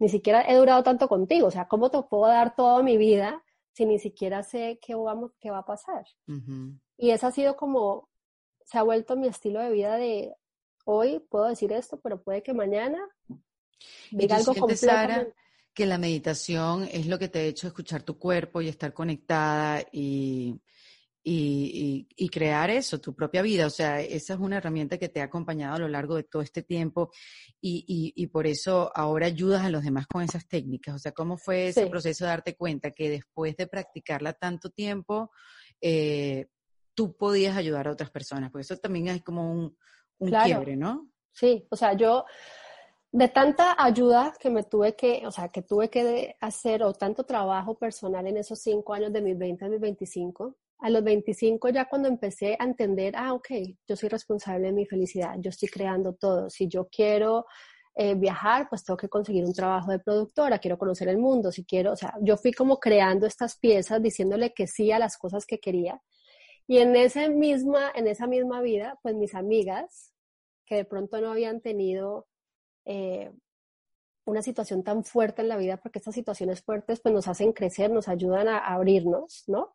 Ni siquiera he durado tanto contigo. O sea, ¿cómo te puedo dar toda mi vida si ni siquiera sé qué, vamos, qué va a pasar? Y ese ha sido como, se ha vuelto mi estilo de vida de hoy puedo decir esto, pero puede que mañana ¿Y tú Sara, que la meditación es lo que te ha hecho escuchar tu cuerpo y estar conectada y, y, crear eso, tu propia vida. O sea, esa es una herramienta que te ha acompañado a lo largo de todo este tiempo y, y por eso ahora ayudas a los demás con esas técnicas. O sea, ¿cómo fue ese proceso de darte cuenta que después de practicarla tanto tiempo, eh, tú podías ayudar a otras personas? Porque eso también es como un, un quiebre, ¿no? Sí, o sea, yo de tanta ayuda que me tuve que, o sea, que tuve que hacer o tanto trabajo personal en esos cinco años de mis 20 a mis 25, a los 25 ya cuando empecé a entender, ah, ok, yo soy responsable de mi felicidad, yo estoy creando todo, si yo quiero eh, viajar, pues tengo que conseguir un trabajo de productora, quiero conocer el mundo, si quiero, o sea, yo fui como creando estas piezas, diciéndole que sí a las cosas que quería. Y en, ese misma, en esa misma vida, pues mis amigas, que de pronto no habían tenido eh, una situación tan fuerte en la vida, porque estas situaciones fuertes pues nos hacen crecer, nos ayudan a, abrirnos, ¿no?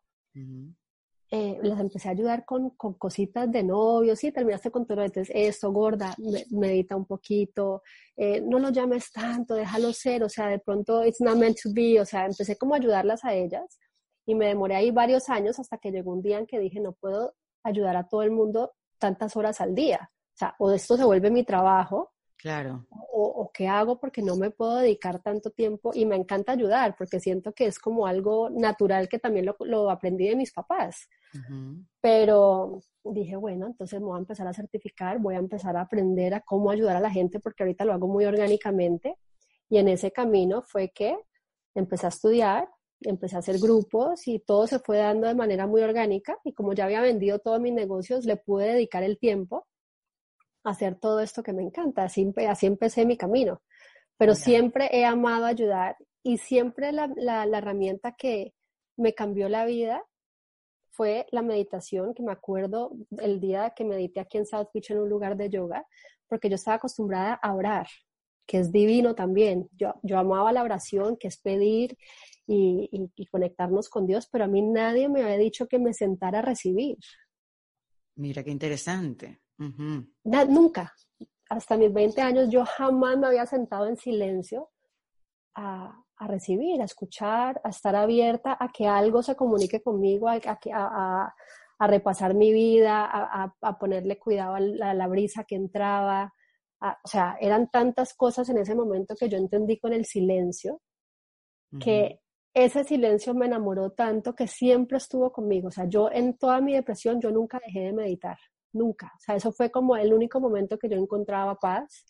Eh, les empecé a ayudar con, con, cositas de novio, sí, terminaste con todo, entonces esto, gorda, medita un poquito, eh, no lo llames tanto, déjalo ser, o sea, de pronto it's not meant to be, o sea, empecé como a ayudarlas a ellas y me demoré ahí varios años hasta que llegó un día en que dije, no puedo ayudar a todo el mundo tantas horas al día, o sea, o esto se vuelve mi trabajo, Claro. O, qué hago porque no me puedo dedicar tanto tiempo y me encanta ayudar porque siento que es como algo natural que también lo, aprendí de mis papás. Pero dije, bueno, entonces me voy a empezar a certificar, voy a empezar a aprender a cómo ayudar a la gente porque ahorita lo hago muy orgánicamente. Y en ese camino fue que empecé a estudiar empecé a hacer grupos y todo se fue dando de manera muy orgánica y como ya había vendido todos mis negocios, le pude dedicar el tiempo hacer todo esto que me encanta. Así, así empecé mi camino. Pero siempre he amado ayudar y siempre la, la, la herramienta que me cambió la vida fue la meditación, que me acuerdo el día que medité aquí en South Beach en un lugar de yoga, porque yo estaba acostumbrada a orar, que es divino también. Yo, yo amaba la oración, que es pedir y, conectarnos con Dios, pero a mí nadie me había dicho que me sentara a recibir. Mira, qué interesante. Nunca. Hasta mis 20 años yo jamás me había sentado en silencio a, a recibir, a escuchar, a estar abierta a que algo se comunique conmigo, a, a, a repasar mi vida, a, ponerle cuidado a la, brisa que entraba. o sea, eran tantas cosas en ese momento que yo entendí con el silencio, que ese silencio me enamoró tanto que siempre estuvo conmigo. O sea, yo en toda mi depresión, yo nunca dejé de meditar, nunca. O sea, eso fue como el único momento que yo encontraba paz.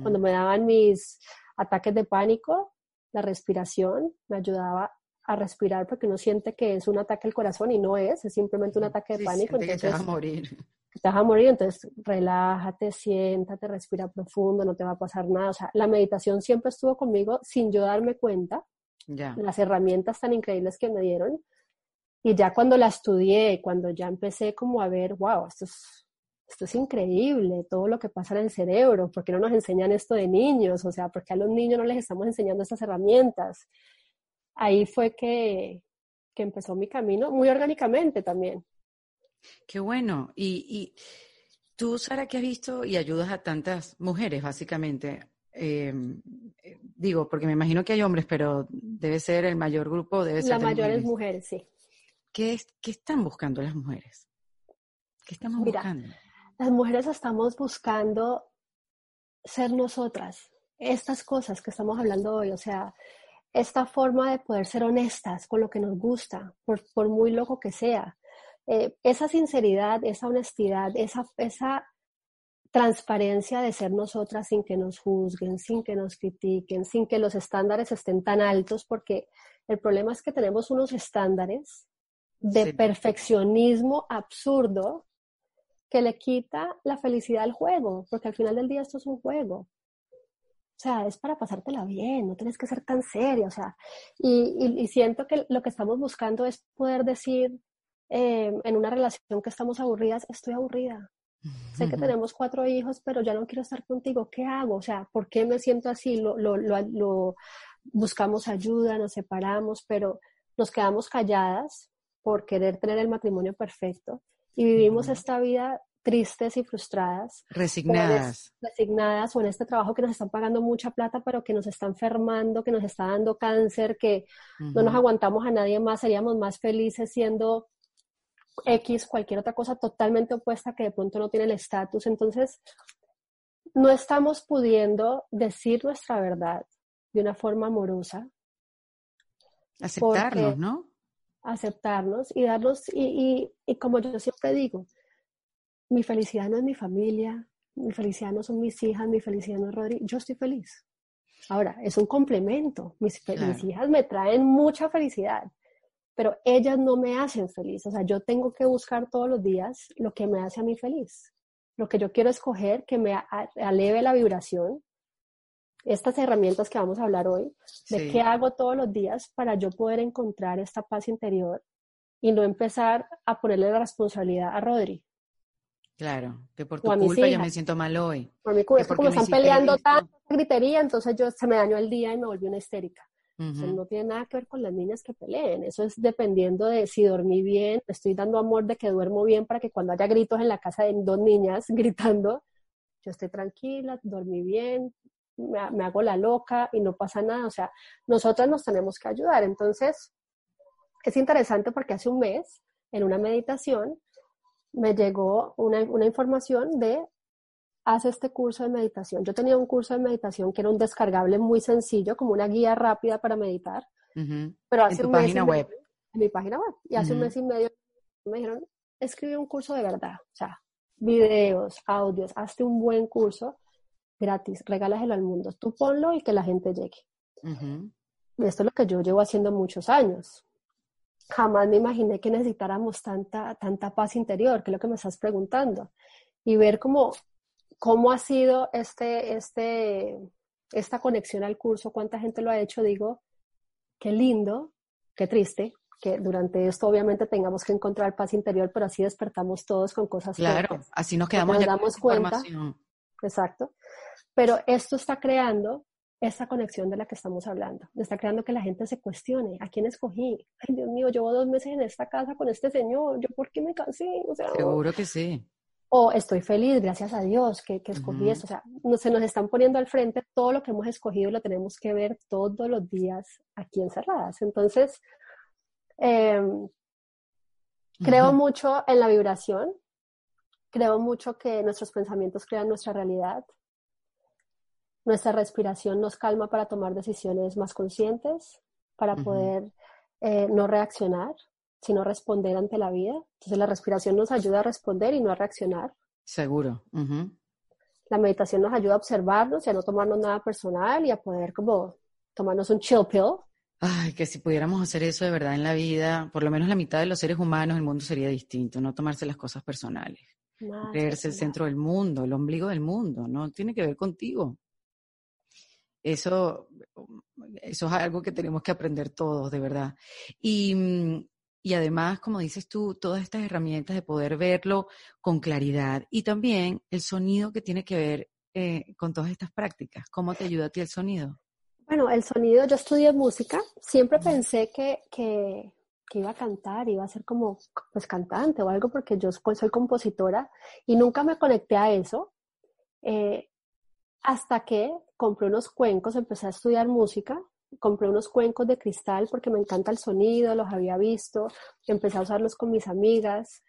Cuando me daban mis ataques de pánico, la respiración me ayudaba a respirar porque uno siente que es un ataque al corazón y no es, es simplemente un ataque de pánico. Entonces, te vas a morir. Te vas a morir, entonces relájate, siéntate, respira profundo, no te va a pasar nada. O sea, la meditación siempre estuvo conmigo sin yo darme cuenta. Ya. Las herramientas tan increíbles que me dieron. Y ya cuando la estudié, cuando ya empecé como a ver, wow, esto es, esto es increíble, todo lo que pasa en el cerebro, ¿por qué no nos enseñan esto de niños? O sea, ¿por qué a los niños no les estamos enseñando estas herramientas? Ahí fue que, que empezó mi camino, muy orgánicamente también. Qué bueno. Y, y tú, Sara, que has visto y ayudas a tantas mujeres, básicamente, em, eh, digo, porque me imagino que hay hombres, pero debe ser el mayor grupo, debe ser. La mayor es mujeres, sí. ¿Qué, ¿Qué, están buscando las mujeres? ¿Qué estamos buscando? las mujeres estamos buscando ser nosotras, estas cosas que estamos hablando hoy, o sea, esta forma de poder ser honestas con lo que nos gusta, por, por muy loco que sea. Eh, esa sinceridad, esa honestidad, esa, esa transparencia de ser nosotras sin que nos juzguen, sin que nos critiquen, sin que los estándares estén tan altos, porque el problema es que tenemos unos estándares de perfeccionismo absurdo que le quita la felicidad al juego, porque al final del día esto es un juego. O sea, es para pasártela bien, no tienes que ser tan seria, o sea, y, siento que lo que estamos buscando es poder decir eh, en una relación que estamos aburridas, estoy aburrida. Sé que tenemos cuatro hijos, pero ya no quiero estar contigo, ¿qué hago? O sea, ¿por qué me siento así? Lo, lo, lo buscamos ayuda, nos separamos, pero nos quedamos calladas por querer tener el matrimonio perfecto y vivimos esta vida tristes y frustradas. Resignadas. resignadas o en este trabajo que nos están pagando mucha plata, pero que nos está enfermando, que nos está dando cáncer, que no nos aguantamos a nadie más, seríamos más felices siendo X, cualquier otra cosa totalmente opuesta que de pronto no tiene el estatus. Entonces, no estamos pudiendo decir nuestra verdad de una forma amorosa. Aceptarnos, ¿no? Aceptarnos y darnos, y, y, como yo siempre digo, mi felicidad no es mi familia, mi felicidad no son mis hijas, mi felicidad no es Rodri, yo estoy feliz. Ahora, es un complemento, mis, hijas me traen mucha felicidad, pero ellas no me hacen feliz, o sea, yo tengo que buscar todos los días lo que me hace a mí feliz, lo que yo quiero escoger que me aleve la vibración estas herramientas que vamos a hablar hoy, de qué hago todos los días para yo poder encontrar esta paz interior y no empezar a ponerle la responsabilidad a Rodri. Claro, que por tu culpa yo me siento mal hoy. Por mi culpa, como están peleando tanta gritería, entonces yo se me dañó el día y me volví una histérica. no tiene nada que ver con las niñas que peleen, eso es dependiendo de si dormí bien, estoy dando amor de que duermo bien para que cuando haya gritos en la casa de dos niñas gritando, yo esté tranquila, dormí bien, me, hago la loca y no pasa nada. O sea, nosotras nos tenemos que ayudar. Entonces, es interesante porque hace un mes, en una meditación, me llegó una, información de haz este curso de meditación. Yo tenía un curso de meditación que era un descargable muy sencillo, como una guía rápida para meditar. Pero hace en un mes página web. en mi página web. Y hace un mes y medio me dijeron, escribe un curso de verdad. O sea, videos, audios, hazte un buen curso gratis, regálaselo al mundo. Tú ponlo y que la gente llegue. esto es lo que yo llevo haciendo muchos años. Jamás me imaginé que necesitáramos tanta, tanta paz interior, que es lo que me estás preguntando. Y ver cómo, cómo ha sido este, este, esta conexión al curso, cuánta gente lo ha hecho, digo, qué lindo, qué triste, que durante esto obviamente tengamos que encontrar paz interior, pero así despertamos todos con cosas Claro, así nos quedamos nos damos cuenta. Exacto. Pero esto está creando esa conexión de la que estamos hablando. Está creando que la gente se cuestione, ¿a quién escogí? Ay, Dios mío, llevo dos meses en esta casa con este señor, ¿yo por qué me? O sea, Seguro que sí. O estoy feliz, gracias a Dios, que, que escogí esto. O sea, no, se nos están poniendo al frente todo lo que hemos escogido y lo tenemos que ver todos los días aquí encerradas. Entonces, em, creo mucho en la vibración, creo mucho que nuestros pensamientos crean nuestra realidad, nuestra respiración nos calma para tomar decisiones más conscientes, para poder eh, no reaccionar, sino responder ante la vida. Entonces la respiración nos ayuda a responder y no a reaccionar. Seguro. La meditación nos ayuda a observarnos y a no tomarnos nada personal y a poder como tomarnos un chill pill. Ay, que si pudiéramos hacer eso de verdad en la vida, por lo menos la mitad de los seres humanos, el mundo sería distinto, no tomarse las cosas personales. Creerse el centro del mundo, el ombligo del mundo, no tiene que ver contigo. Eso, eso es algo que tenemos que aprender todos, de verdad. Y, y además, como dices tú, todas estas herramientas de poder verlo con claridad y también el sonido que tiene que ver eh, con todas estas prácticas. ¿Cómo te ayuda a ti el sonido? Bueno, el sonido, yo estudié música, siempre pensé que, que, que, iba a cantar, iba a ser como pues cantante o algo porque yo soy compositora y nunca me conecté a eso. Eh, hasta que compré unos cuencos, empecé a estudiar música, compré unos cuencos de cristal porque me encanta el sonido, los había visto, empecé a usarlos con mis amigas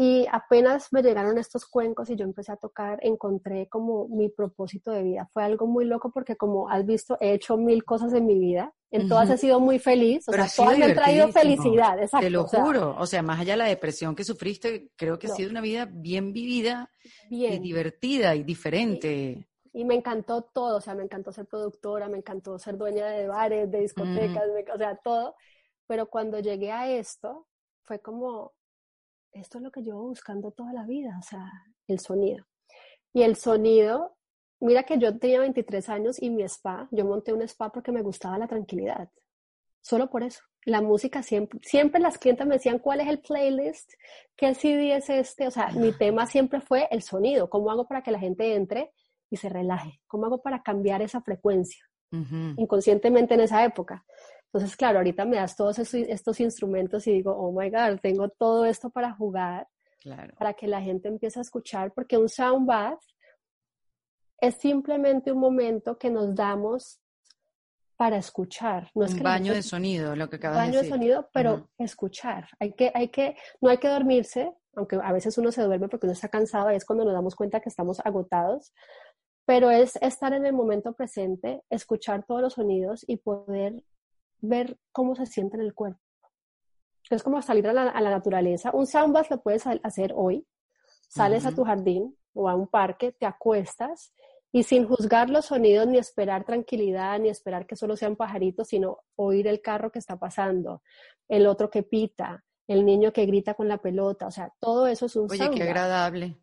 y apenas me llegaron estos cuencos y yo empecé a tocar, encontré como mi propósito de vida. Fue algo muy loco porque como has visto, he hecho mil cosas en mi vida, en todas he sido muy feliz, o sea, todas me han traído felicidad, exacto. Te lo juro, o sea, más allá de la depresión que sufriste, creo que ha sido una vida bien vivida y divertida y diferente. Y me encantó todo, o sea, me encantó ser productora, me encantó ser dueña de bares, de discotecas, o sea, todo. Pero cuando llegué a esto, fue como, esto es lo que llevo buscando toda la vida, o sea, el sonido. Y el sonido, mira que yo tenía 23 años y mi spa, yo monté un spa porque me gustaba la tranquilidad. Solo por eso. La música siempre, siempre las clientes me decían cuál es el playlist, qué CD es este, o sea, mi tema siempre fue el sonido, cómo hago para que la gente entre y se relaje? ¿Cómo hago para cambiar esa frecuencia? Inconscientemente en esa época. Entonces, claro, ahorita me das todos estos, instrumentos y digo, oh my God, tengo todo esto para jugar, para que la gente empiece a escuchar, porque un sound bath es simplemente un momento que nos damos para escuchar. No es un baño de sonido, lo que acabas de decir. Baño de sonido, pero escuchar. Hay que, hay que, no hay que dormirse, aunque a veces uno se duerme porque uno está cansado y es cuando nos damos cuenta que estamos agotados, pero es estar en el momento presente, escuchar todos los sonidos y poder ver cómo se siente en el cuerpo. Es como salir a la, naturaleza. Un soundbath lo puedes hacer hoy. Sales a tu jardín o a un parque, te acuestas y sin juzgar los sonidos ni esperar tranquilidad ni esperar que solo sean pajaritos, sino oír el carro que está pasando, el otro que pita, el niño que grita con la pelota, o sea, todo eso es un Oye, qué agradable.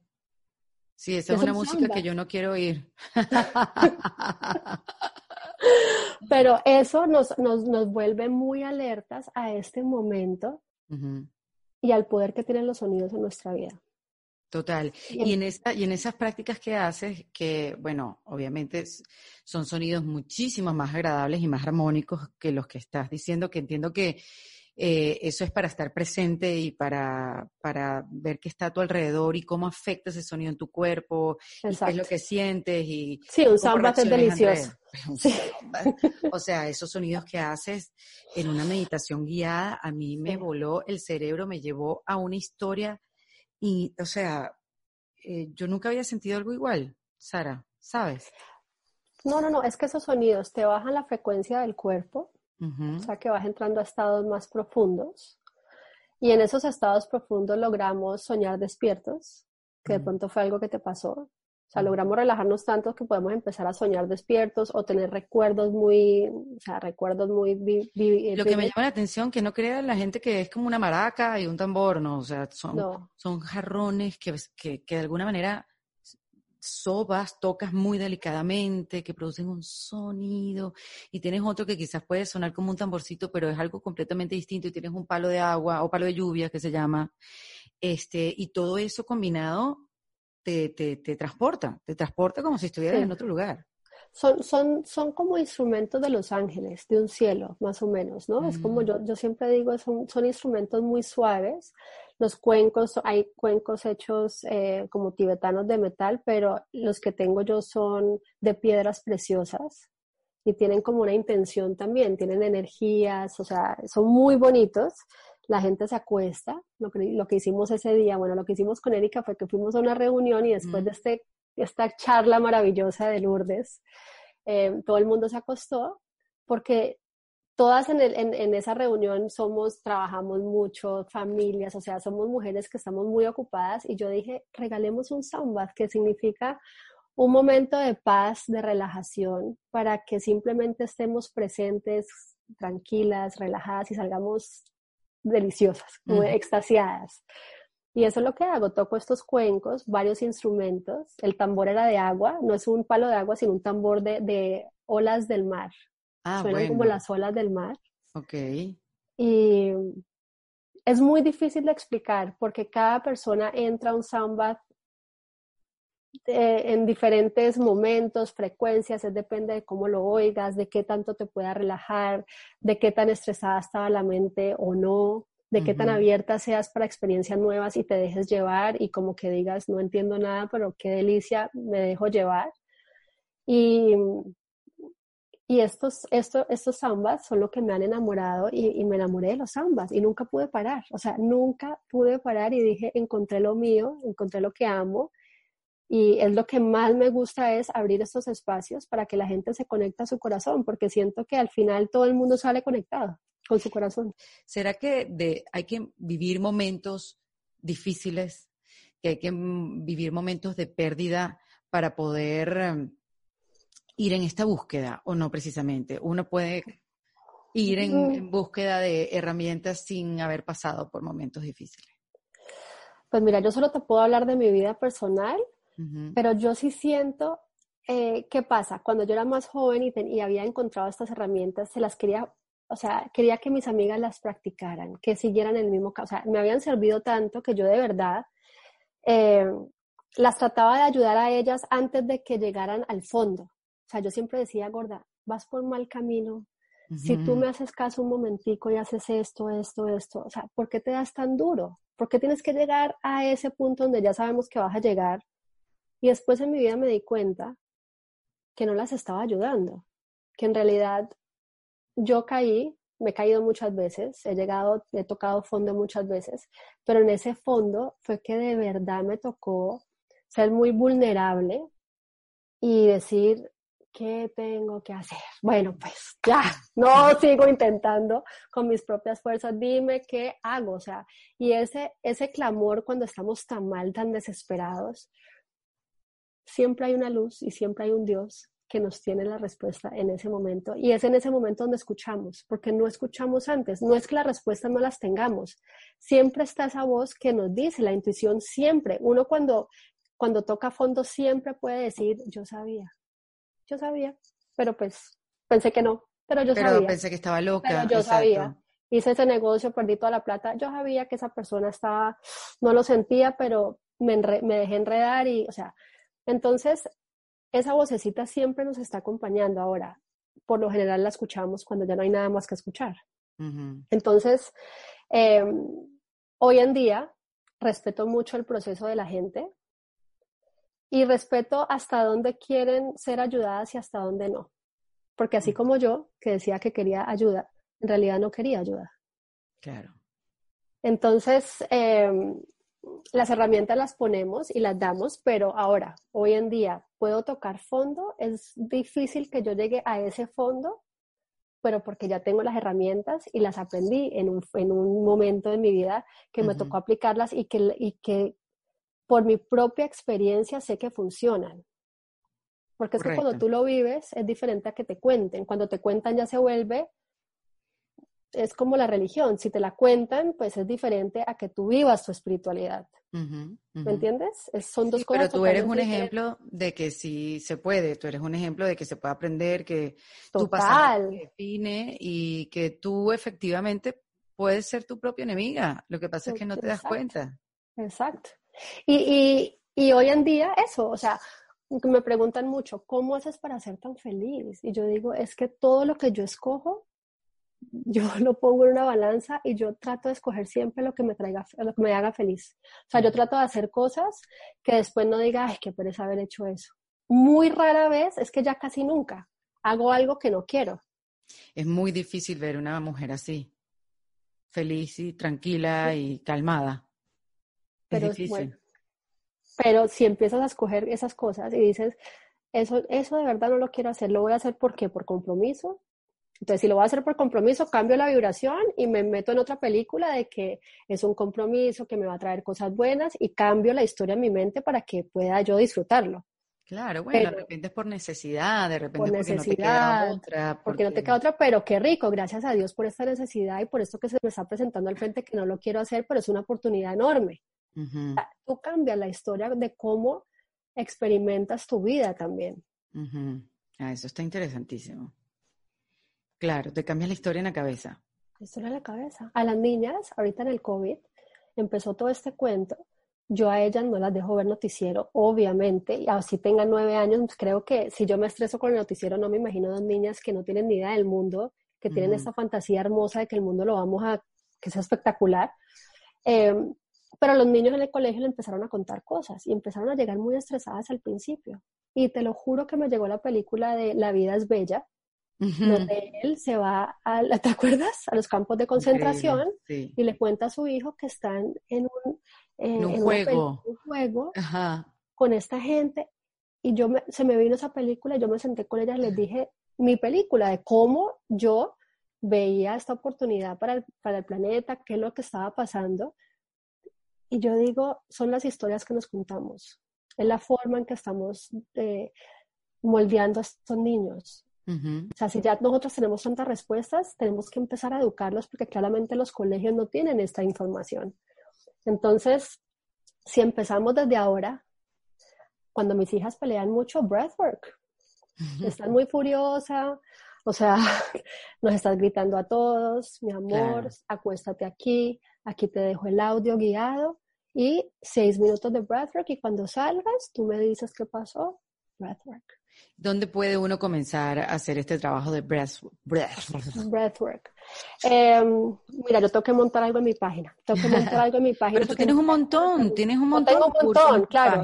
Sí, esa es, una música que yo no quiero oír. Pero eso nos, nos, vuelve muy alertas a este momento y al poder que tienen los sonidos en nuestra vida. Total. Y en, esa, y en esas prácticas que haces, que, bueno, obviamente son sonidos muchísimo más agradables y más armónicos que los que estás diciendo, que entiendo que eh, eso es para estar presente y para, para ver qué está a tu alrededor y cómo afecta ese sonido en tu cuerpo, y qué es lo que sientes. Y sí, un soundbath es delicioso. O sea, esos sonidos que haces en una meditación guiada, a mí me voló el cerebro, me llevó a una historia y, o sea, eh, yo nunca había sentido algo igual, Sara, ¿sabes? No, no, no, es que esos sonidos te bajan la frecuencia del cuerpo o sea que vas entrando a estados más profundos. Y en esos estados profundos logramos soñar despiertos, que de pronto fue algo que te pasó. O sea, logramos relajarnos tanto que podemos empezar a soñar despiertos o tener recuerdos muy, o sea, recuerdos muy... Lo que me llama la atención, que no crea la gente que es como una maraca y un tambor, ¿no? O sea, son, son jarrones que, que, que de alguna manera sobas, tocas muy delicadamente, que producen un sonido, y tienes otro que quizás puede sonar como un tamborcito, pero es algo completamente distinto, y tienes un palo de agua o palo de lluvia que se llama, este, y todo eso combinado te, te, te transporta, te transporta como si estuvieras en otro lugar. Son, son, son como instrumentos de los ángeles, de un cielo, más o menos, ¿no? Es como mm. yo, yo siempre digo, son, son instrumentos muy suaves, los cuencos, hay cuencos hechos eh, como tibetanos de metal, pero los que tengo yo son de piedras preciosas y tienen como una intención también, tienen energías, o sea, son muy bonitos. La gente se acuesta, lo que, lo que hicimos ese día, bueno, lo que hicimos con Erika fue que fuimos a una reunión y después de este, esta charla maravillosa de Lourdes, eh, todo el mundo se acostó porque todas en, el, en, esa reunión somos, trabajamos mucho, familias, o sea, somos mujeres que estamos muy ocupadas y yo dije, regalemos un soundbath, que significa un momento de paz, de relajación, para que simplemente estemos presentes, tranquilas, relajadas y salgamos deliciosas, como extasiadas. Y eso es lo que hago, toco estos cuencos, varios instrumentos. El tambor era de agua, no es un palo de agua, sino un tambor de, de olas del mar. Ah, Suenan como las olas del mar. Ok. Y es muy difícil de explicar porque cada persona entra a un soundbath eh, en diferentes momentos, frecuencias, es depende de cómo lo oigas, de qué tanto te pueda relajar, de qué tan estresada estaba la mente o no, de qué tan abierta seas para experiencias nuevas y te dejes llevar y como que digas, no entiendo nada, pero qué delicia, me dejo llevar. Y y estos, estos, estos zambas son lo que me han enamorado y, me enamoré de los zambas y nunca pude parar. O sea, nunca pude parar y dije, encontré lo mío, encontré lo que amo. Y es lo que más me gusta es abrir estos espacios para que la gente se conecte a su corazón, porque siento que al final todo el mundo sale conectado con su corazón. ¿Será que de, hay que vivir momentos difíciles, que hay que vivir momentos de pérdida para poder em, ir en esta búsqueda o no precisamente? Uno puede ir en, búsqueda de herramientas sin haber pasado por momentos difíciles. Pues mira, yo solo te puedo hablar de mi vida personal, pero yo sí siento, eh, ¿qué pasa? Cuando yo era más joven y, y había encontrado estas herramientas, se las quería, o sea, quería que mis amigas las practicaran, que siguieran el mismo, o sea, me habían servido tanto que yo de verdad eh, las trataba de ayudar a ellas antes de que llegaran al fondo. O sea, yo siempre decía, gorda, vas por mal camino. Si tú me haces caso un momentico y haces esto, esto, esto, o sea, ¿por qué te das tan duro? ¿Por qué tienes que llegar a ese punto donde ya sabemos que vas a llegar? Y después en mi vida me di cuenta que no las estaba ayudando, que en realidad yo caí, me he caído muchas veces, he llegado, he tocado fondo muchas veces, pero en ese fondo fue que de verdad me tocó ser muy vulnerable y decir, ¿qué tengo que hacer? Bueno, pues ya, no sigo intentando con mis propias fuerzas, dime qué hago, o sea, y ese, ese clamor cuando estamos tan mal, tan desesperados, siempre hay una luz y siempre hay un Dios que nos tiene la respuesta en ese momento. Y es en ese momento donde escuchamos, porque no escuchamos antes. No es que la respuesta no las tengamos. Siempre está esa voz que nos dice, la intuición siempre. Uno cuando, cuando toca fondo siempre puede decir, yo sabía, yo sabía, pero pues pensé que no, pero yo pero sabía. pensé que estaba loca. Pero yo sabía. Hice ese negocio, perdí toda la plata. Yo sabía que esa persona estaba, no lo sentía, pero me, me dejé enredar y, o sea, entonces esa vocecita siempre nos está acompañando ahora. Por lo general la escuchamos cuando ya no hay nada más que escuchar. Entonces, em, hoy en día respeto mucho el proceso de la gente, y respeto hasta dónde quieren ser ayudadas y hasta dónde no. Porque así como yo, que decía que quería ayuda, en realidad no quería ayuda. Claro. Entonces, em, las herramientas las ponemos y las damos, pero ahora, hoy en día, ¿puedo tocar fondo? Es difícil que yo llegue a ese fondo, pero porque ya tengo las herramientas y las aprendí en un, en un momento de mi vida que me tocó aplicarlas y que, y que por mi propia experiencia sé que funcionan. Porque es que cuando tú lo vives es diferente a que te cuenten. Cuando te cuentan ya se vuelve, es como la religión. Si te la cuentan, pues es diferente a que tú vivas tu espiritualidad. ¿Me entiendes? son dos cosas. Pero tú eres un ejemplo de que sí se puede. Tú eres un ejemplo de que se puede aprender, que tu pasado define y que tú efectivamente puedes ser tu propia enemiga. Lo que pasa es que no te das cuenta. Exacto. Y, y, y hoy en día eso, o sea, me preguntan mucho, ¿cómo haces para ser tan feliz? Y yo digo, es que todo lo que yo escojo, yo lo pongo en una balanza y yo trato de escoger siempre lo que me traiga, lo que me haga feliz. O sea, yo trato de hacer cosas que después no diga, ay, qué pereza haber hecho eso. Muy rara vez, es que ya casi nunca, hago algo que no quiero. Es muy difícil ver una mujer así, feliz y tranquila y calmada. Pero es difícil. Pero si empiezas a escoger esas cosas y dices, eso, eso de verdad no lo quiero hacer, lo voy a hacer ¿por qué? Por compromiso. Entonces, si lo voy a hacer por compromiso, cambio la vibración y me meto en otra película de que es un compromiso que me va a traer cosas buenas y cambio la historia en mi mente para que pueda yo disfrutarlo. Claro, bueno, de repente es por necesidad, de repente porque no te queda otra. Porque... no te queda otra, pero qué rico, gracias a Dios por esta necesidad y por esto que se me está presentando al frente que no lo quiero hacer, pero es una oportunidad enorme. Tú cambias la historia de cómo experimentas tu vida también. ah, eso está interesantísimo. Claro, te cambias la historia en la cabeza. La historia en la cabeza. A las niñas, ahorita en el COVID, empezó todo este cuento. Yo a ellas no las dejo ver noticiero, obviamente, y así tengan nueve años, pues creo que si yo me estreso con el noticiero, no me imagino dos niñas que no tienen ni idea del mundo, que tienen esta fantasía hermosa de que el mundo lo vamos a, que es espectacular. Eh, pero los niños en el colegio le empezaron a contar cosas y empezaron a llegar muy estresadas al principio. Y te lo juro que me llegó la película de La vida es bella, donde él se va, a, ¿te acuerdas? A los campos de concentración y le cuenta a su hijo que están en un, un juego, un juego con esta gente. Y yo se me vino esa película, yo me senté con ella y les dije mi película de cómo yo veía esta oportunidad para el, para el planeta, qué es lo que estaba pasando. Y yo digo, son las historias que nos contamos, es la forma en que estamos eh, moldeando a estos niños. O sea, si ya nosotros tenemos tantas respuestas, tenemos que empezar a educarlos porque claramente los colegios no tienen esta información. Entonces, si empezamos desde ahora, cuando mis hijas pelean mucho, breathwork, están muy furiosa, o sea, nos estás gritando a todos, mi amor, acuéstate aquí, aquí te dejo el audio guiado y seis minutos de breathwork y cuando salgas tú me dices qué pasó, breathwork. ¿Dónde puede uno comenzar a hacer este trabajo de breathwork? breathwork. Em, mira, yo tengo que montar algo en mi página. Tengo que montar algo en mi página. Pero tú tienes un montón, tienes un montón. tengo un montón, claro.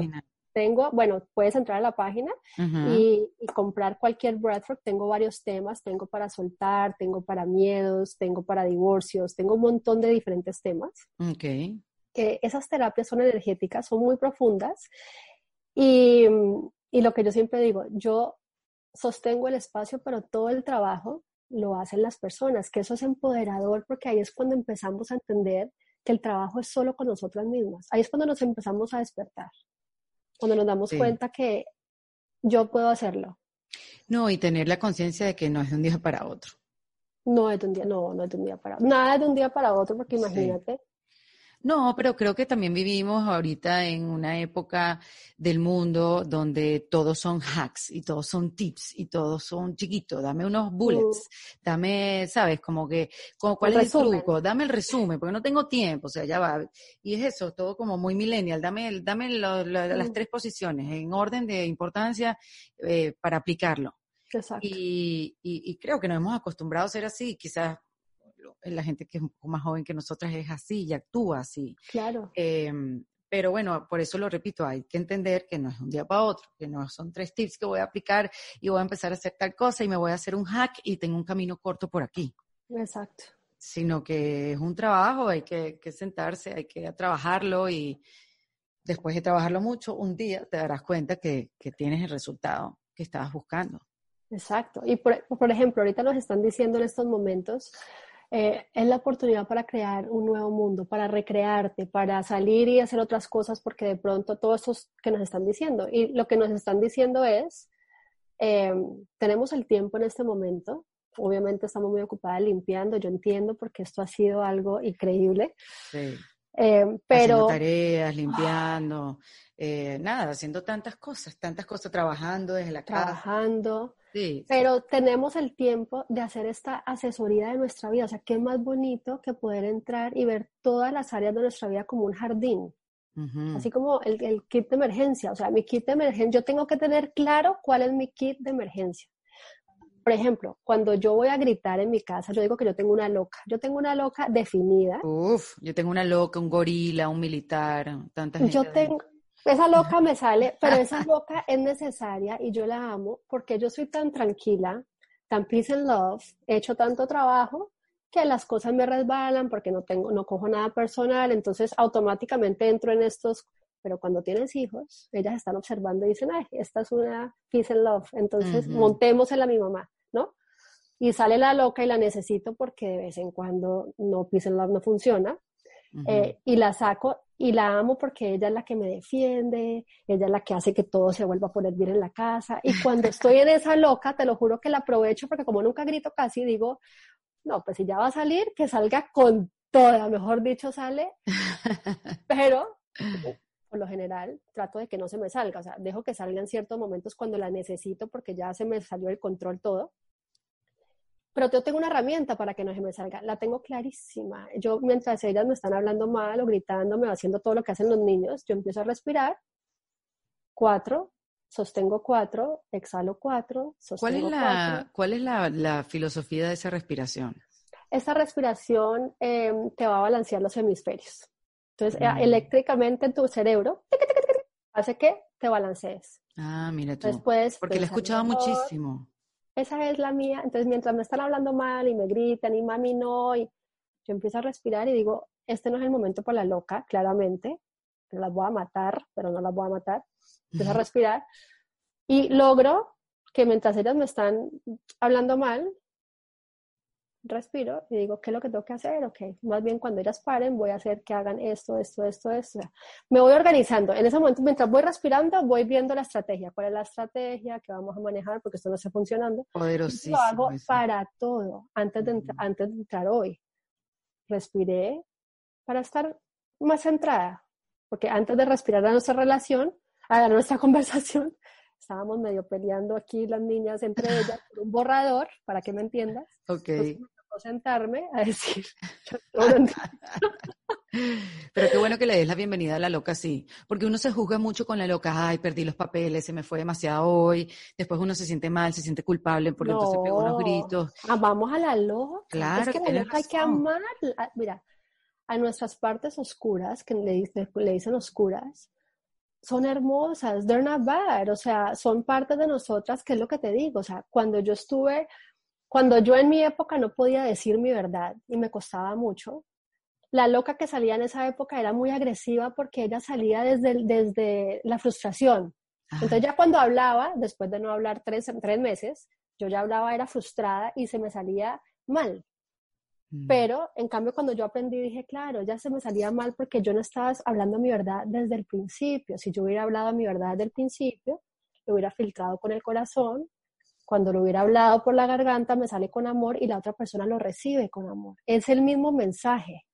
Tengo, bueno, puedes entrar a la página y, y, comprar cualquier breathwork. Tengo varios temas. Tengo para soltar, tengo para miedos, tengo para divorcios, tengo un montón de diferentes temas. Ok que esas terapias son energéticas, son muy profundas y, y lo que yo siempre digo, yo sostengo el espacio, pero todo el trabajo lo hacen las personas, que eso es empoderador porque ahí es cuando empezamos a entender que el trabajo es solo con nosotras mismas. Ahí es cuando nos empezamos a despertar, cuando nos damos cuenta que yo puedo hacerlo. No, y tener la conciencia de que no es de un día para otro. No es de un día, no, no es de un día para otro. Nada de un día para otro, porque imagínate, no, pero creo que también vivimos ahorita en una época del mundo donde todos son hacks y todos son tips y todos son chiquitos. Dame unos bullets, dame, sabes, como que, como, ¿cuál es el truco? Dame el resumen, porque no tengo tiempo, o sea, ya va. Y es eso, todo como muy millennial. Dame, dame las tres posiciones en orden de importancia eh, para aplicarlo. Exacto. Y, y, y, creo que nos hemos acostumbrado a ser así, quizás la gente que es un poco más joven que nosotras es así y actúa así. Claro. Em, pero bueno, por eso lo repito, hay que entender que no es un día para otro, que no son tres tips que voy a aplicar y voy a empezar a hacer tal cosa y me voy a hacer un hack y tengo un camino corto por aquí. Exacto. Sino que es un trabajo, hay que, sentarse, hay que trabajarlo y después de trabajarlo mucho, un día te darás cuenta que, tienes el resultado que estabas buscando. Exacto. Y por, por ejemplo, ahorita nos están diciendo en estos momentos eh, es la oportunidad para crear un nuevo mundo, para recrearte, para salir y hacer otras cosas, porque de pronto todo esto que nos están diciendo. Y lo que nos están diciendo es, em, tenemos el tiempo en este momento, obviamente estamos muy ocupadas limpiando, yo entiendo porque esto ha sido algo increíble. Sí. Em, pero... Haciendo tareas, limpiando, eh, nada, haciendo tantas cosas, tantas cosas, trabajando desde la casa. Trabajando. Pero tenemos el tiempo de hacer esta asesoría de nuestra vida. O sea, qué más bonito que poder entrar y ver todas las áreas de nuestra vida como un jardín. Así como el, el, kit de emergencia. O sea, mi kit de emergencia, yo tengo que tener claro cuál es mi kit de emergencia. Por ejemplo, cuando yo voy a gritar en mi casa, yo digo que yo tengo una loca. Yo tengo una loca definida. Uf, yo tengo una loca, un gorila, un militar, tantas Yo tengo, esa loca me sale, pero esa loca es necesaria y yo la amo porque yo soy tan tranquila, tan peace and love, he hecho tanto trabajo que las cosas me resbalan porque no tengo, no cojo nada personal, entonces automáticamente entro en estos, pero cuando tienes hijos, ellas están observando y dicen, ay, esta es una peace and love, entonces montemos en la mi mamá, ¿no? Y sale la loca y la necesito porque de vez en cuando no peace and love no funciona, eh, y la saco y la amo porque ella es la que me defiende, ella es la que hace que todo se vuelva a poner bien en la casa. Y cuando estoy en esa loca, te lo juro que la aprovecho porque como nunca grito casi, digo, no, pues si ya va a salir, que salga con toda, mejor dicho, sale. Pero por lo general trato de que no se me salga, o sea, dejo que salga en ciertos momentos cuando la necesito porque ya se me salió el control todo pero yo tengo una herramienta para que no se me salga. La tengo clarísima. Yo, mientras ellas me están hablando mal o gritándome o haciendo todo lo que hacen los niños, yo empiezo a respirar. Cuatro, sostengo cuatro, exhalo cuatro, sostengo ¿Cuál es la, ¿Cuál es la, filosofía de esa respiración? Esta respiración em, te va a balancear los hemisferios. Entonces, mm. eléctricamente en tu cerebro, hace que te balancees. Ah, mira tú. Después, Porque la he escuchado muchísimo esa es la mía. Entonces, mientras me están hablando mal y me gritan y mami no, y yo empiezo a respirar y digo, este no es el momento para la loca, claramente, pero las voy a matar, pero no las voy a matar. Empiezo a respirar y logro que mientras ellas me están hablando mal, respiro y digo, ¿qué es lo que tengo que hacer? Ok, más bien cuando ellas paren, voy a hacer que hagan esto, esto, esto, esto. me voy organizando. En ese momento, mientras voy respirando, voy viendo la estrategia. ¿Cuál es la estrategia que vamos a manejar? Porque esto no está funcionando. Poderosísimo. Lo hago para todo, antes de, antes de entrar hoy. Respiré para estar más centrada. Porque antes de respirar a nuestra relación, a nuestra conversación, estábamos medio peleando aquí las niñas entre ellas por un borrador, para que me entiendas. Ok. Sentarme a decir. Pero qué bueno que le des la bienvenida a la loca así, porque uno se juzga mucho con la loca, ay, perdí los papeles, se me fue demasiado hoy, después uno se siente mal, se siente culpable porque entonces pegó unos gritos. Vamos a la loca. Claro, es que la loca hay que amar. Mira, a nuestras partes oscuras, que le, le dicen oscuras, son hermosas, they're not bad, o sea, son parte de nosotras, que es lo que te digo, o sea, cuando yo estuve, cuando yo en mi época no podía decir mi verdad y me costaba mucho, la loca que salía en esa época era muy agresiva porque ella salía desde, desde la frustración. Entonces ya cuando hablaba, después de no hablar tres, tres meses, yo ya hablaba, era frustrada y se me salía mal. Mm. Pero, en cambio, cuando yo aprendí, dije, claro, ya se me salía mal porque yo no estaba hablando mi verdad desde el principio. Si yo hubiera hablado mi verdad desde el principio, lo hubiera filtrado con el corazón. Cuando lo hubiera hablado por la garganta, me sale con amor y la otra persona lo recibe con amor. Es el mismo mensaje,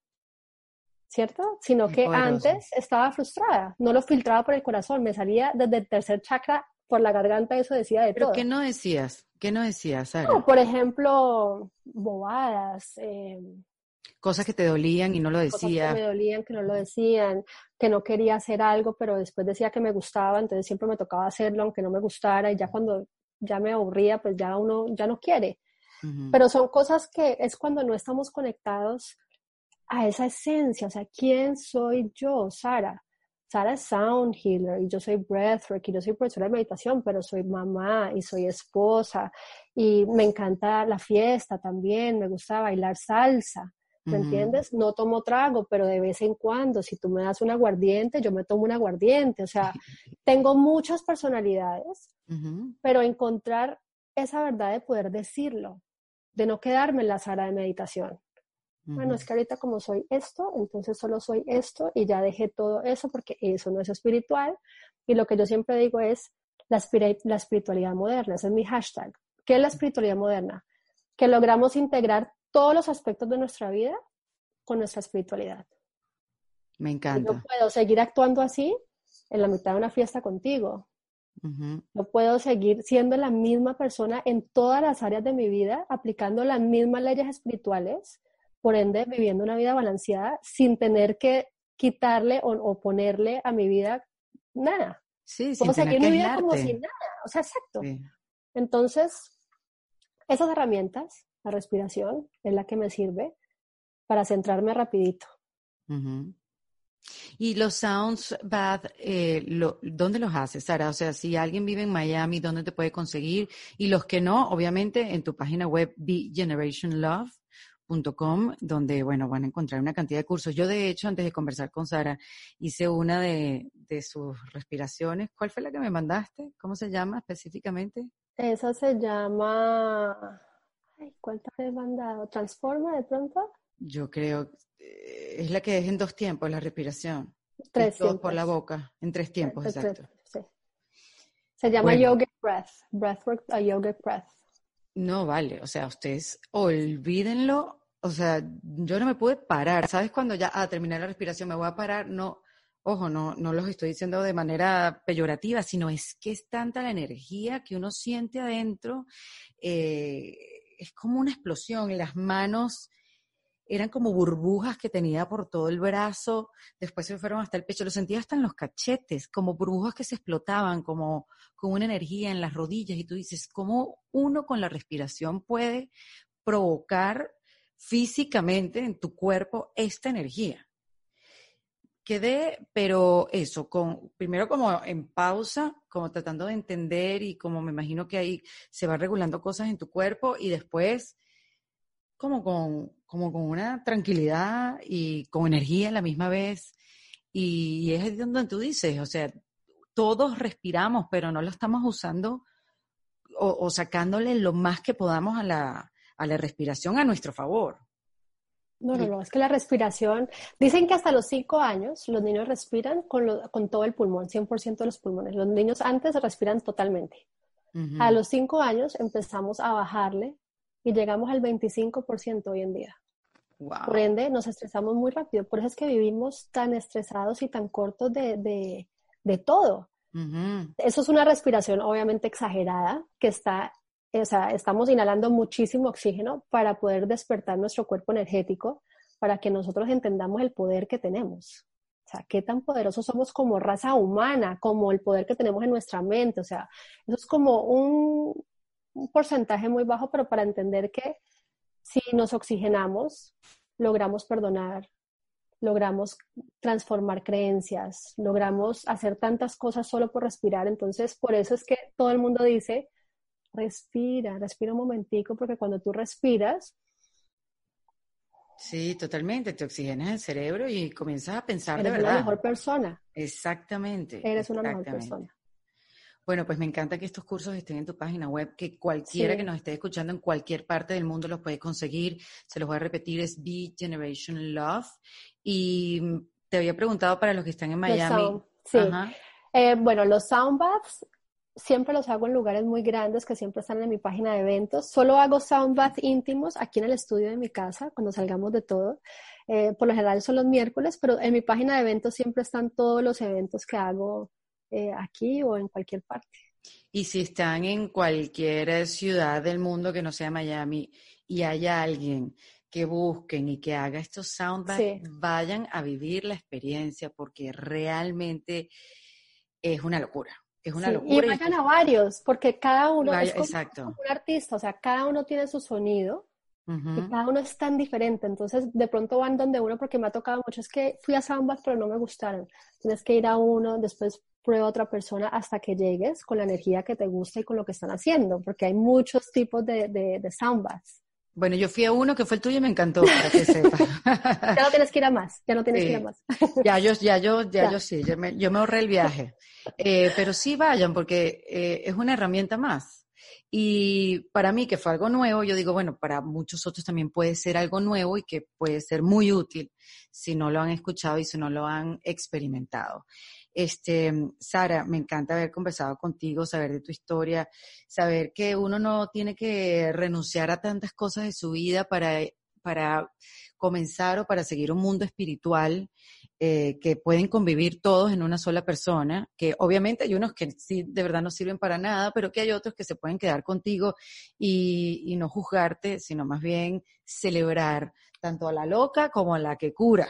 ¿cierto? Sino que antes estaba frustrada, no lo filtraba por el corazón, me salía desde el tercer chakra por la garganta, eso decía de ¿Pero todo. qué no decías? ¿Qué no decías, No, por ejemplo, bobadas. Eh, cosas que te dolían y no lo decía. Cosas que me dolían, que no lo decían, que no quería hacer algo, pero después decía que me gustaba, entonces siempre me tocaba hacerlo aunque no me gustara y ya cuando ya me aburría, pues ya uno ya no quiere. Pero son cosas que es cuando no estamos conectados a esa esencia, o sea, ¿quién soy yo, Sara? Sara es sound healer y yo soy breathwork y yo soy profesora de meditación, pero soy mamá y soy esposa y me encanta la fiesta también, me gusta bailar salsa, ¿me entiendes? No tomo trago, pero de vez en cuando, si tú me das un aguardiente, yo me tomo un aguardiente, o sea, tengo muchas personalidades, pero encontrar esa verdad de poder decirlo, de no quedarme en la sala de meditación, Bueno, es que ahorita como soy esto, entonces solo soy esto y ya dejé todo eso porque eso no es espiritual. Y lo que yo siempre digo es la, la espiritualidad moderna, ese es mi hashtag. ¿Qué es la espiritualidad moderna? Que logramos integrar todos los aspectos de nuestra vida con nuestra espiritualidad. Me encanta. Yo puedo seguir actuando así en la mitad de una fiesta contigo. No puedo seguir siendo la misma persona en todas las áreas de mi vida, aplicando las mismas leyes espirituales, por ende viviendo una vida balanceada sin tener que quitarle o, ponerle a mi vida nada. Sí, Puedo seguir mi vida como sin nada. O sea, exacto. Entonces, esas herramientas, la respiración, es la que me sirve para centrarme rapidito. Y los sounds bath, eh, ¿dónde los haces, Sara? O sea, si alguien vive en Miami, ¿dónde te puede conseguir? Y los que no, obviamente, en tu página web, begenerationlove.com, donde, bueno, van a encontrar una cantidad de cursos. Yo, de hecho, antes de conversar con Sara, hice una de, de sus respiraciones. ¿Cuál fue la que me mandaste? ¿Cómo se llama específicamente? Esa se llama... Ay, ¿Cuál te he mandado? ¿Transforma de pronto? Yo creo, eh, es la que es en dos tiempos, la respiración. Tres tiempos. por la boca, en tres tiempos, exacto. Se llama yogic breath, breathwork a yogic breath. No vale, o sea, ustedes olvídenlo, o sea, yo no me pude parar, ¿sabes? Cuando ya a terminar la respiración me voy a parar, no, ojo, no, no los estoy diciendo de manera peyorativa, sino es que es tanta la energía que uno siente adentro, eh, es como una explosión, las manos eran como burbujas que tenía por todo el brazo, después se fueron hasta el pecho, lo sentía hasta en los cachetes, como burbujas que se explotaban, como con una energía en las rodillas, y tú dices, ¿cómo uno con la respiración puede provocar físicamente en tu cuerpo esta energía? Quedé, pero eso, con, primero como en pausa, como tratando de entender y como me imagino que ahí se va regulando cosas en tu cuerpo y después como con, como con una tranquilidad y con energía a la misma vez. Y, es donde tú dices, o sea, todos respiramos, pero no lo estamos usando o, sacándole lo más que podamos a la, a la respiración a nuestro favor. No, no, no, es que la respiración, dicen que hasta los cinco años los niños respiran con, con todo el pulmón, 100% de los pulmones. Los niños antes respiran totalmente. A los cinco años empezamos a bajarle y llegamos al 25% hoy en día. Por ende, nos estresamos muy rápido. Por eso es que vivimos tan estresados y tan cortos de, de, todo. Eso es una respiración obviamente exagerada que está, o sea, estamos inhalando muchísimo oxígeno para poder despertar nuestro cuerpo energético, para que nosotros entendamos el poder que tenemos. O sea, qué tan poderosos somos como raza humana, como el poder que tenemos en nuestra mente. O sea, eso es como un, un porcentaje muy bajo, pero para entender que si nos oxigenamos, logramos perdonar, logramos transformar creencias, logramos hacer tantas cosas solo por respirar. Entonces, por eso es que todo el mundo dice, respira, respira un momentico, porque cuando tú respiras... Sí, totalmente, te oxigenas el cerebro y comienzas a pensar de verdad. Eres una mejor persona. Exactamente. Eres una mejor persona. Bueno, pues me encanta que estos cursos estén en tu página web, que cualquiera que nos esté escuchando en cualquier parte del mundo los puede conseguir. Se los voy a repetir, es Be Generation Love. Y te había preguntado para los que están en Miami. sí. Eh, bueno, los sound baths siempre los hago en lugares muy grandes que siempre están en mi página de eventos. Solo hago sound baths íntimos aquí en el estudio de mi casa cuando salgamos de todo. Eh, por lo general son los miércoles, pero en mi página de eventos siempre están todos los eventos que hago eh, aquí o en cualquier parte. Y si están en cualquier ciudad del mundo que no sea Miami y haya alguien que busquen y que haga estos soundbacks, vayan a vivir la experiencia porque realmente es una locura. Es una locura. Y vayan a varios, porque cada uno es como, un artista, o sea, cada uno tiene su sonido y cada uno es tan diferente. Entonces, de pronto van donde uno, porque me ha tocado mucho, es que fui a Soundbath, pero no me gustaron. Tienes que ir a uno, después prueba a otra persona hasta que llegues con la energía que te gusta y con lo que están haciendo, porque hay muchos tipos de, de, de soundbaths. Bueno, yo fui a uno que fue el tuyo y me encantó, para que sepas. ya no tienes que ir a más, ya no tienes que ir a más. ya yo, ya yo, ya, yo sí, yo me, yo me ahorré el viaje. Eh, pero sí vayan, porque eh, es una herramienta más. Y para mí, que fue algo nuevo, yo digo, bueno, para muchos otros también puede ser algo nuevo y que puede ser muy útil si no lo han escuchado y si no lo han experimentado. Este, Sara, me encanta haber conversado contigo, saber de tu historia, saber que uno no tiene que renunciar a tantas cosas de su vida para, para comenzar o para seguir un mundo espiritual eh, que pueden convivir todos en una sola persona, que obviamente hay unos que sí de verdad no sirven para nada, pero que hay otros que se pueden quedar contigo y, y no juzgarte, sino más bien celebrar tanto a la loca como a la que cura.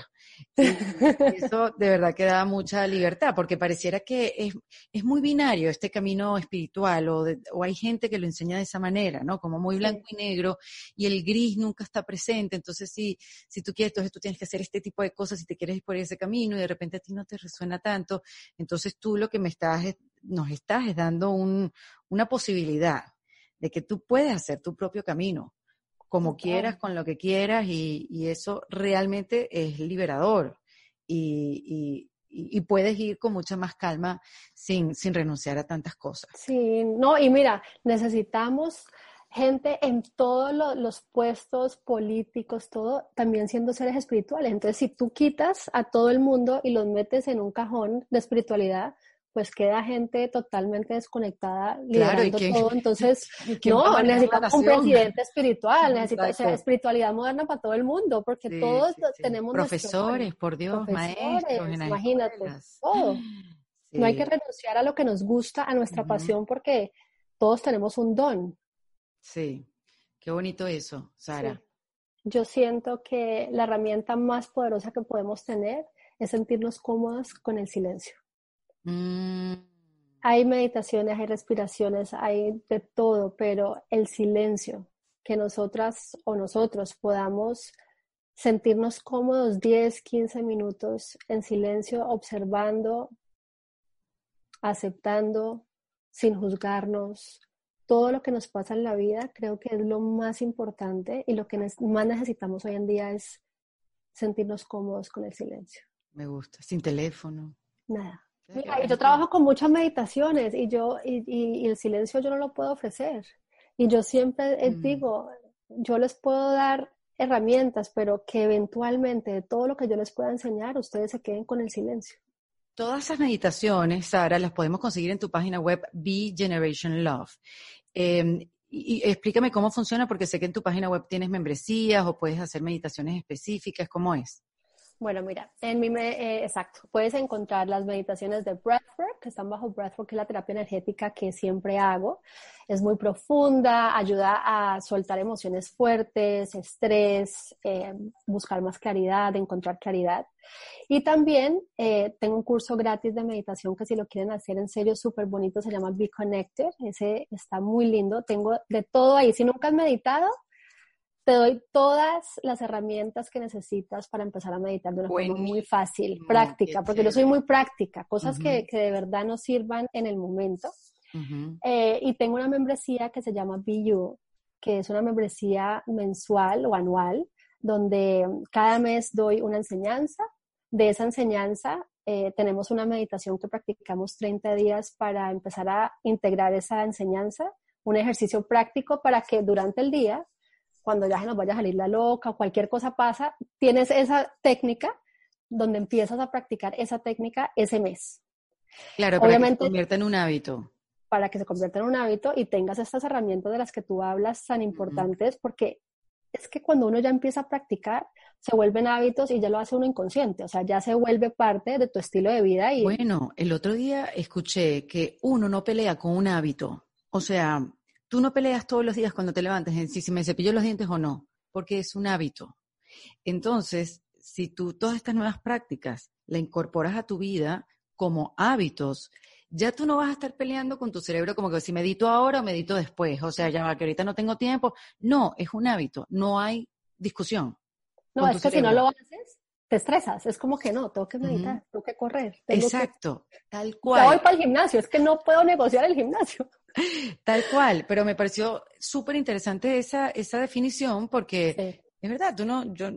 eso de verdad que da mucha libertad, porque pareciera que es, es muy binario este camino espiritual, o, o, hay gente que lo enseña de esa manera, ¿no? Como muy blanco y negro, y el gris nunca está presente. Entonces, si, si tú quieres, entonces tú tienes que hacer este tipo de cosas si te quieres ir por ese camino, y de repente a ti no te resuena tanto. Entonces, tú lo que me estás, nos estás es dando un, una posibilidad de que tú puedes hacer tu propio camino como quieras, con lo que quieras, y, eso realmente es liberador. Y, puedes ir con mucha más calma sin, sin renunciar a tantas cosas. Sí, no, y mira, necesitamos gente en todos los puestos políticos, todo, también siendo seres espirituales. Entonces, si tú quitas a todo el mundo y los metes en un cajón de espiritualidad, pues queda gente totalmente desconectada liderando todo. Entonces, no, necesitamos un presidente espiritual, necesitamos espiritualidad moderna para todo el mundo, porque todos tenemos profesores, por Dios, maestros, imagínate, todo. No hay que renunciar a lo que nos gusta, a nuestra pasión, porque todos tenemos un don. Sí, qué bonito eso, Sara. Yo siento que la herramienta más poderosa que podemos tener es sentirnos cómodos con el silencio. Mm. Hay meditaciones, hay respiraciones, hay de todo, pero el silencio, que nosotras o nosotros podamos sentirnos cómodos 10, 15 minutos en silencio, observando, aceptando, sin juzgarnos. Todo lo que nos pasa en la vida creo que es lo más importante y lo que más necesitamos hoy en día es sentirnos cómodos con el silencio. Me gusta, sin teléfono. Nada. Mira, yo trabajo con muchas meditaciones y yo y, y, el silencio yo no lo puedo ofrecer. Y yo siempre mm. digo, yo les puedo dar herramientas, pero que eventualmente de todo lo que yo les pueda enseñar, ustedes se queden con el silencio. Todas esas meditaciones, Sara, las podemos conseguir en tu página web Be Generation Love. Em, y, y, explícame cómo funciona, porque sé que en tu página web tienes membresías o puedes hacer meditaciones específicas. ¿Cómo es? Bueno, mira, en mi, eh, exacto, puedes encontrar las meditaciones de Breathwork, que están bajo Breathwork, que es la terapia energética que siempre hago. Es muy profunda, ayuda a soltar emociones fuertes, estrés, eh, buscar más claridad, encontrar claridad. Y también eh, tengo un curso gratis de meditación que si lo quieren hacer en serio, súper bonito, se llama Be Connected. Ese está muy lindo. Tengo de todo ahí. Si nunca has meditado, te doy todas las herramientas que necesitas para empezar a meditar de una forma muy fácil, práctica, porque yo soy muy práctica, cosas que, que, de verdad nos sirvan en el momento. Eh, y tengo una membresía que se llama Be que es una membresía mensual o anual, donde cada mes doy una enseñanza. De esa enseñanza eh, tenemos una meditación que practicamos 30 días para empezar a integrar esa enseñanza, un ejercicio práctico para que durante el día cuando ya se nos vaya a salir la loca o cualquier cosa pasa, tienes esa técnica donde empiezas a practicar esa técnica ese mes. Claro, para que se convierta en un hábito. Para que se convierta en un hábito y tengas estas herramientas de las que tú hablas tan importantes, porque es que cuando uno ya empieza a practicar, se vuelven hábitos y ya lo hace uno inconsciente, o sea, ya se vuelve parte de tu estilo de vida. Y... Bueno, el otro día escuché que uno no pelea con un hábito, o sea, Tú no peleas todos los días cuando te levantes en si me cepillo los dientes o no, porque es un hábito. Entonces, si tú todas estas nuevas prácticas la incorporas a tu vida como hábitos, ya tú no vas a estar peleando con tu cerebro como que si medito ahora o medito después, o sea, ya que ahorita no tengo tiempo. No, es un hábito, no hay discusión. No, es que si no lo haces, te estresas, es como que no, tengo que meditar, tengo que correr. Exacto, tal cual. Ya voy para el gimnasio, es que no puedo negociar el gimnasio. Tal cual, pero me pareció súper interesante esa, esa definición porque es verdad, tú no, yo,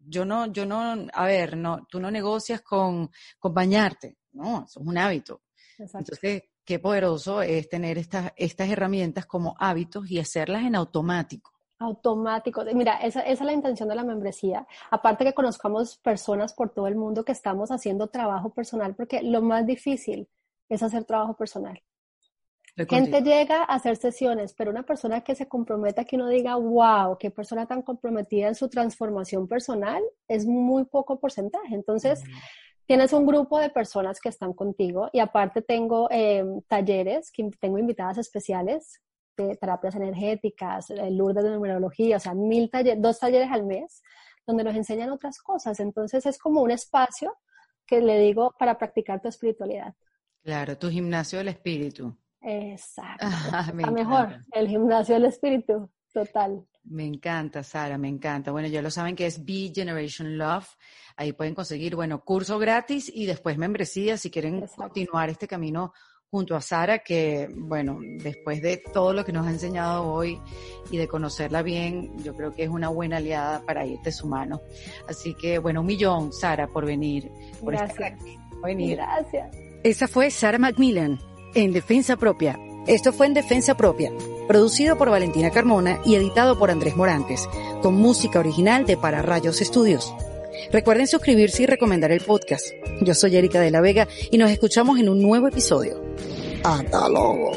yo no, yo no, a ver, no, tú no negocias con, con bañarte, no, eso es un hábito. Entonces, qué poderoso es tener estas, estas herramientas como hábitos y hacerlas en automático. Automático. Mira, esa, esa, es la intención de la membresía. Aparte que conozcamos personas por todo el mundo que estamos haciendo trabajo personal, porque lo más difícil es hacer trabajo personal. Gente llega a hacer sesiones, pero una persona que se comprometa, que uno diga, wow, qué persona tan comprometida en su transformación personal, es muy poco porcentaje. Entonces, tienes un grupo de personas que están contigo y aparte tengo em, talleres, que tengo invitadas especiales de terapias energéticas, Lourdes de numerología, o sea, mil talleres, dos talleres al mes, donde nos enseñan otras cosas. Entonces, es como un espacio que le digo para practicar tu espiritualidad. Claro, tu gimnasio del espíritu. Exacto. Ah, mejor, el gimnasio del espíritu, total. Me encanta, Sara, me encanta. Bueno, ya lo saben que es B Generation Love. Ahí pueden conseguir, bueno, curso gratis y después membresía si quieren continuar este camino junto a Sara, que, bueno, después de todo lo que nos ha enseñado hoy y de conocerla bien, yo creo que es una buena aliada para irte su mano. Así que, bueno, un millón, Sara, por venir. Por Gracias. venir. Gracias. Esa fue Sara Macmillan en Defensa Propia. Esto fue en Defensa Propia, producido por Valentina Carmona y editado por Andrés Morantes, con música original de Para Rayos Estudios. Recuerden suscribirse y recomendar el podcast. Yo soy Erika de la Vega y nos escuchamos en un nuevo episodio. Hasta luego.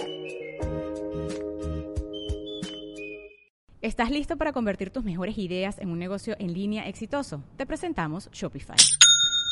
¿Estás listo para convertir tus mejores ideas en un negocio en línea exitoso? Te presentamos Shopify.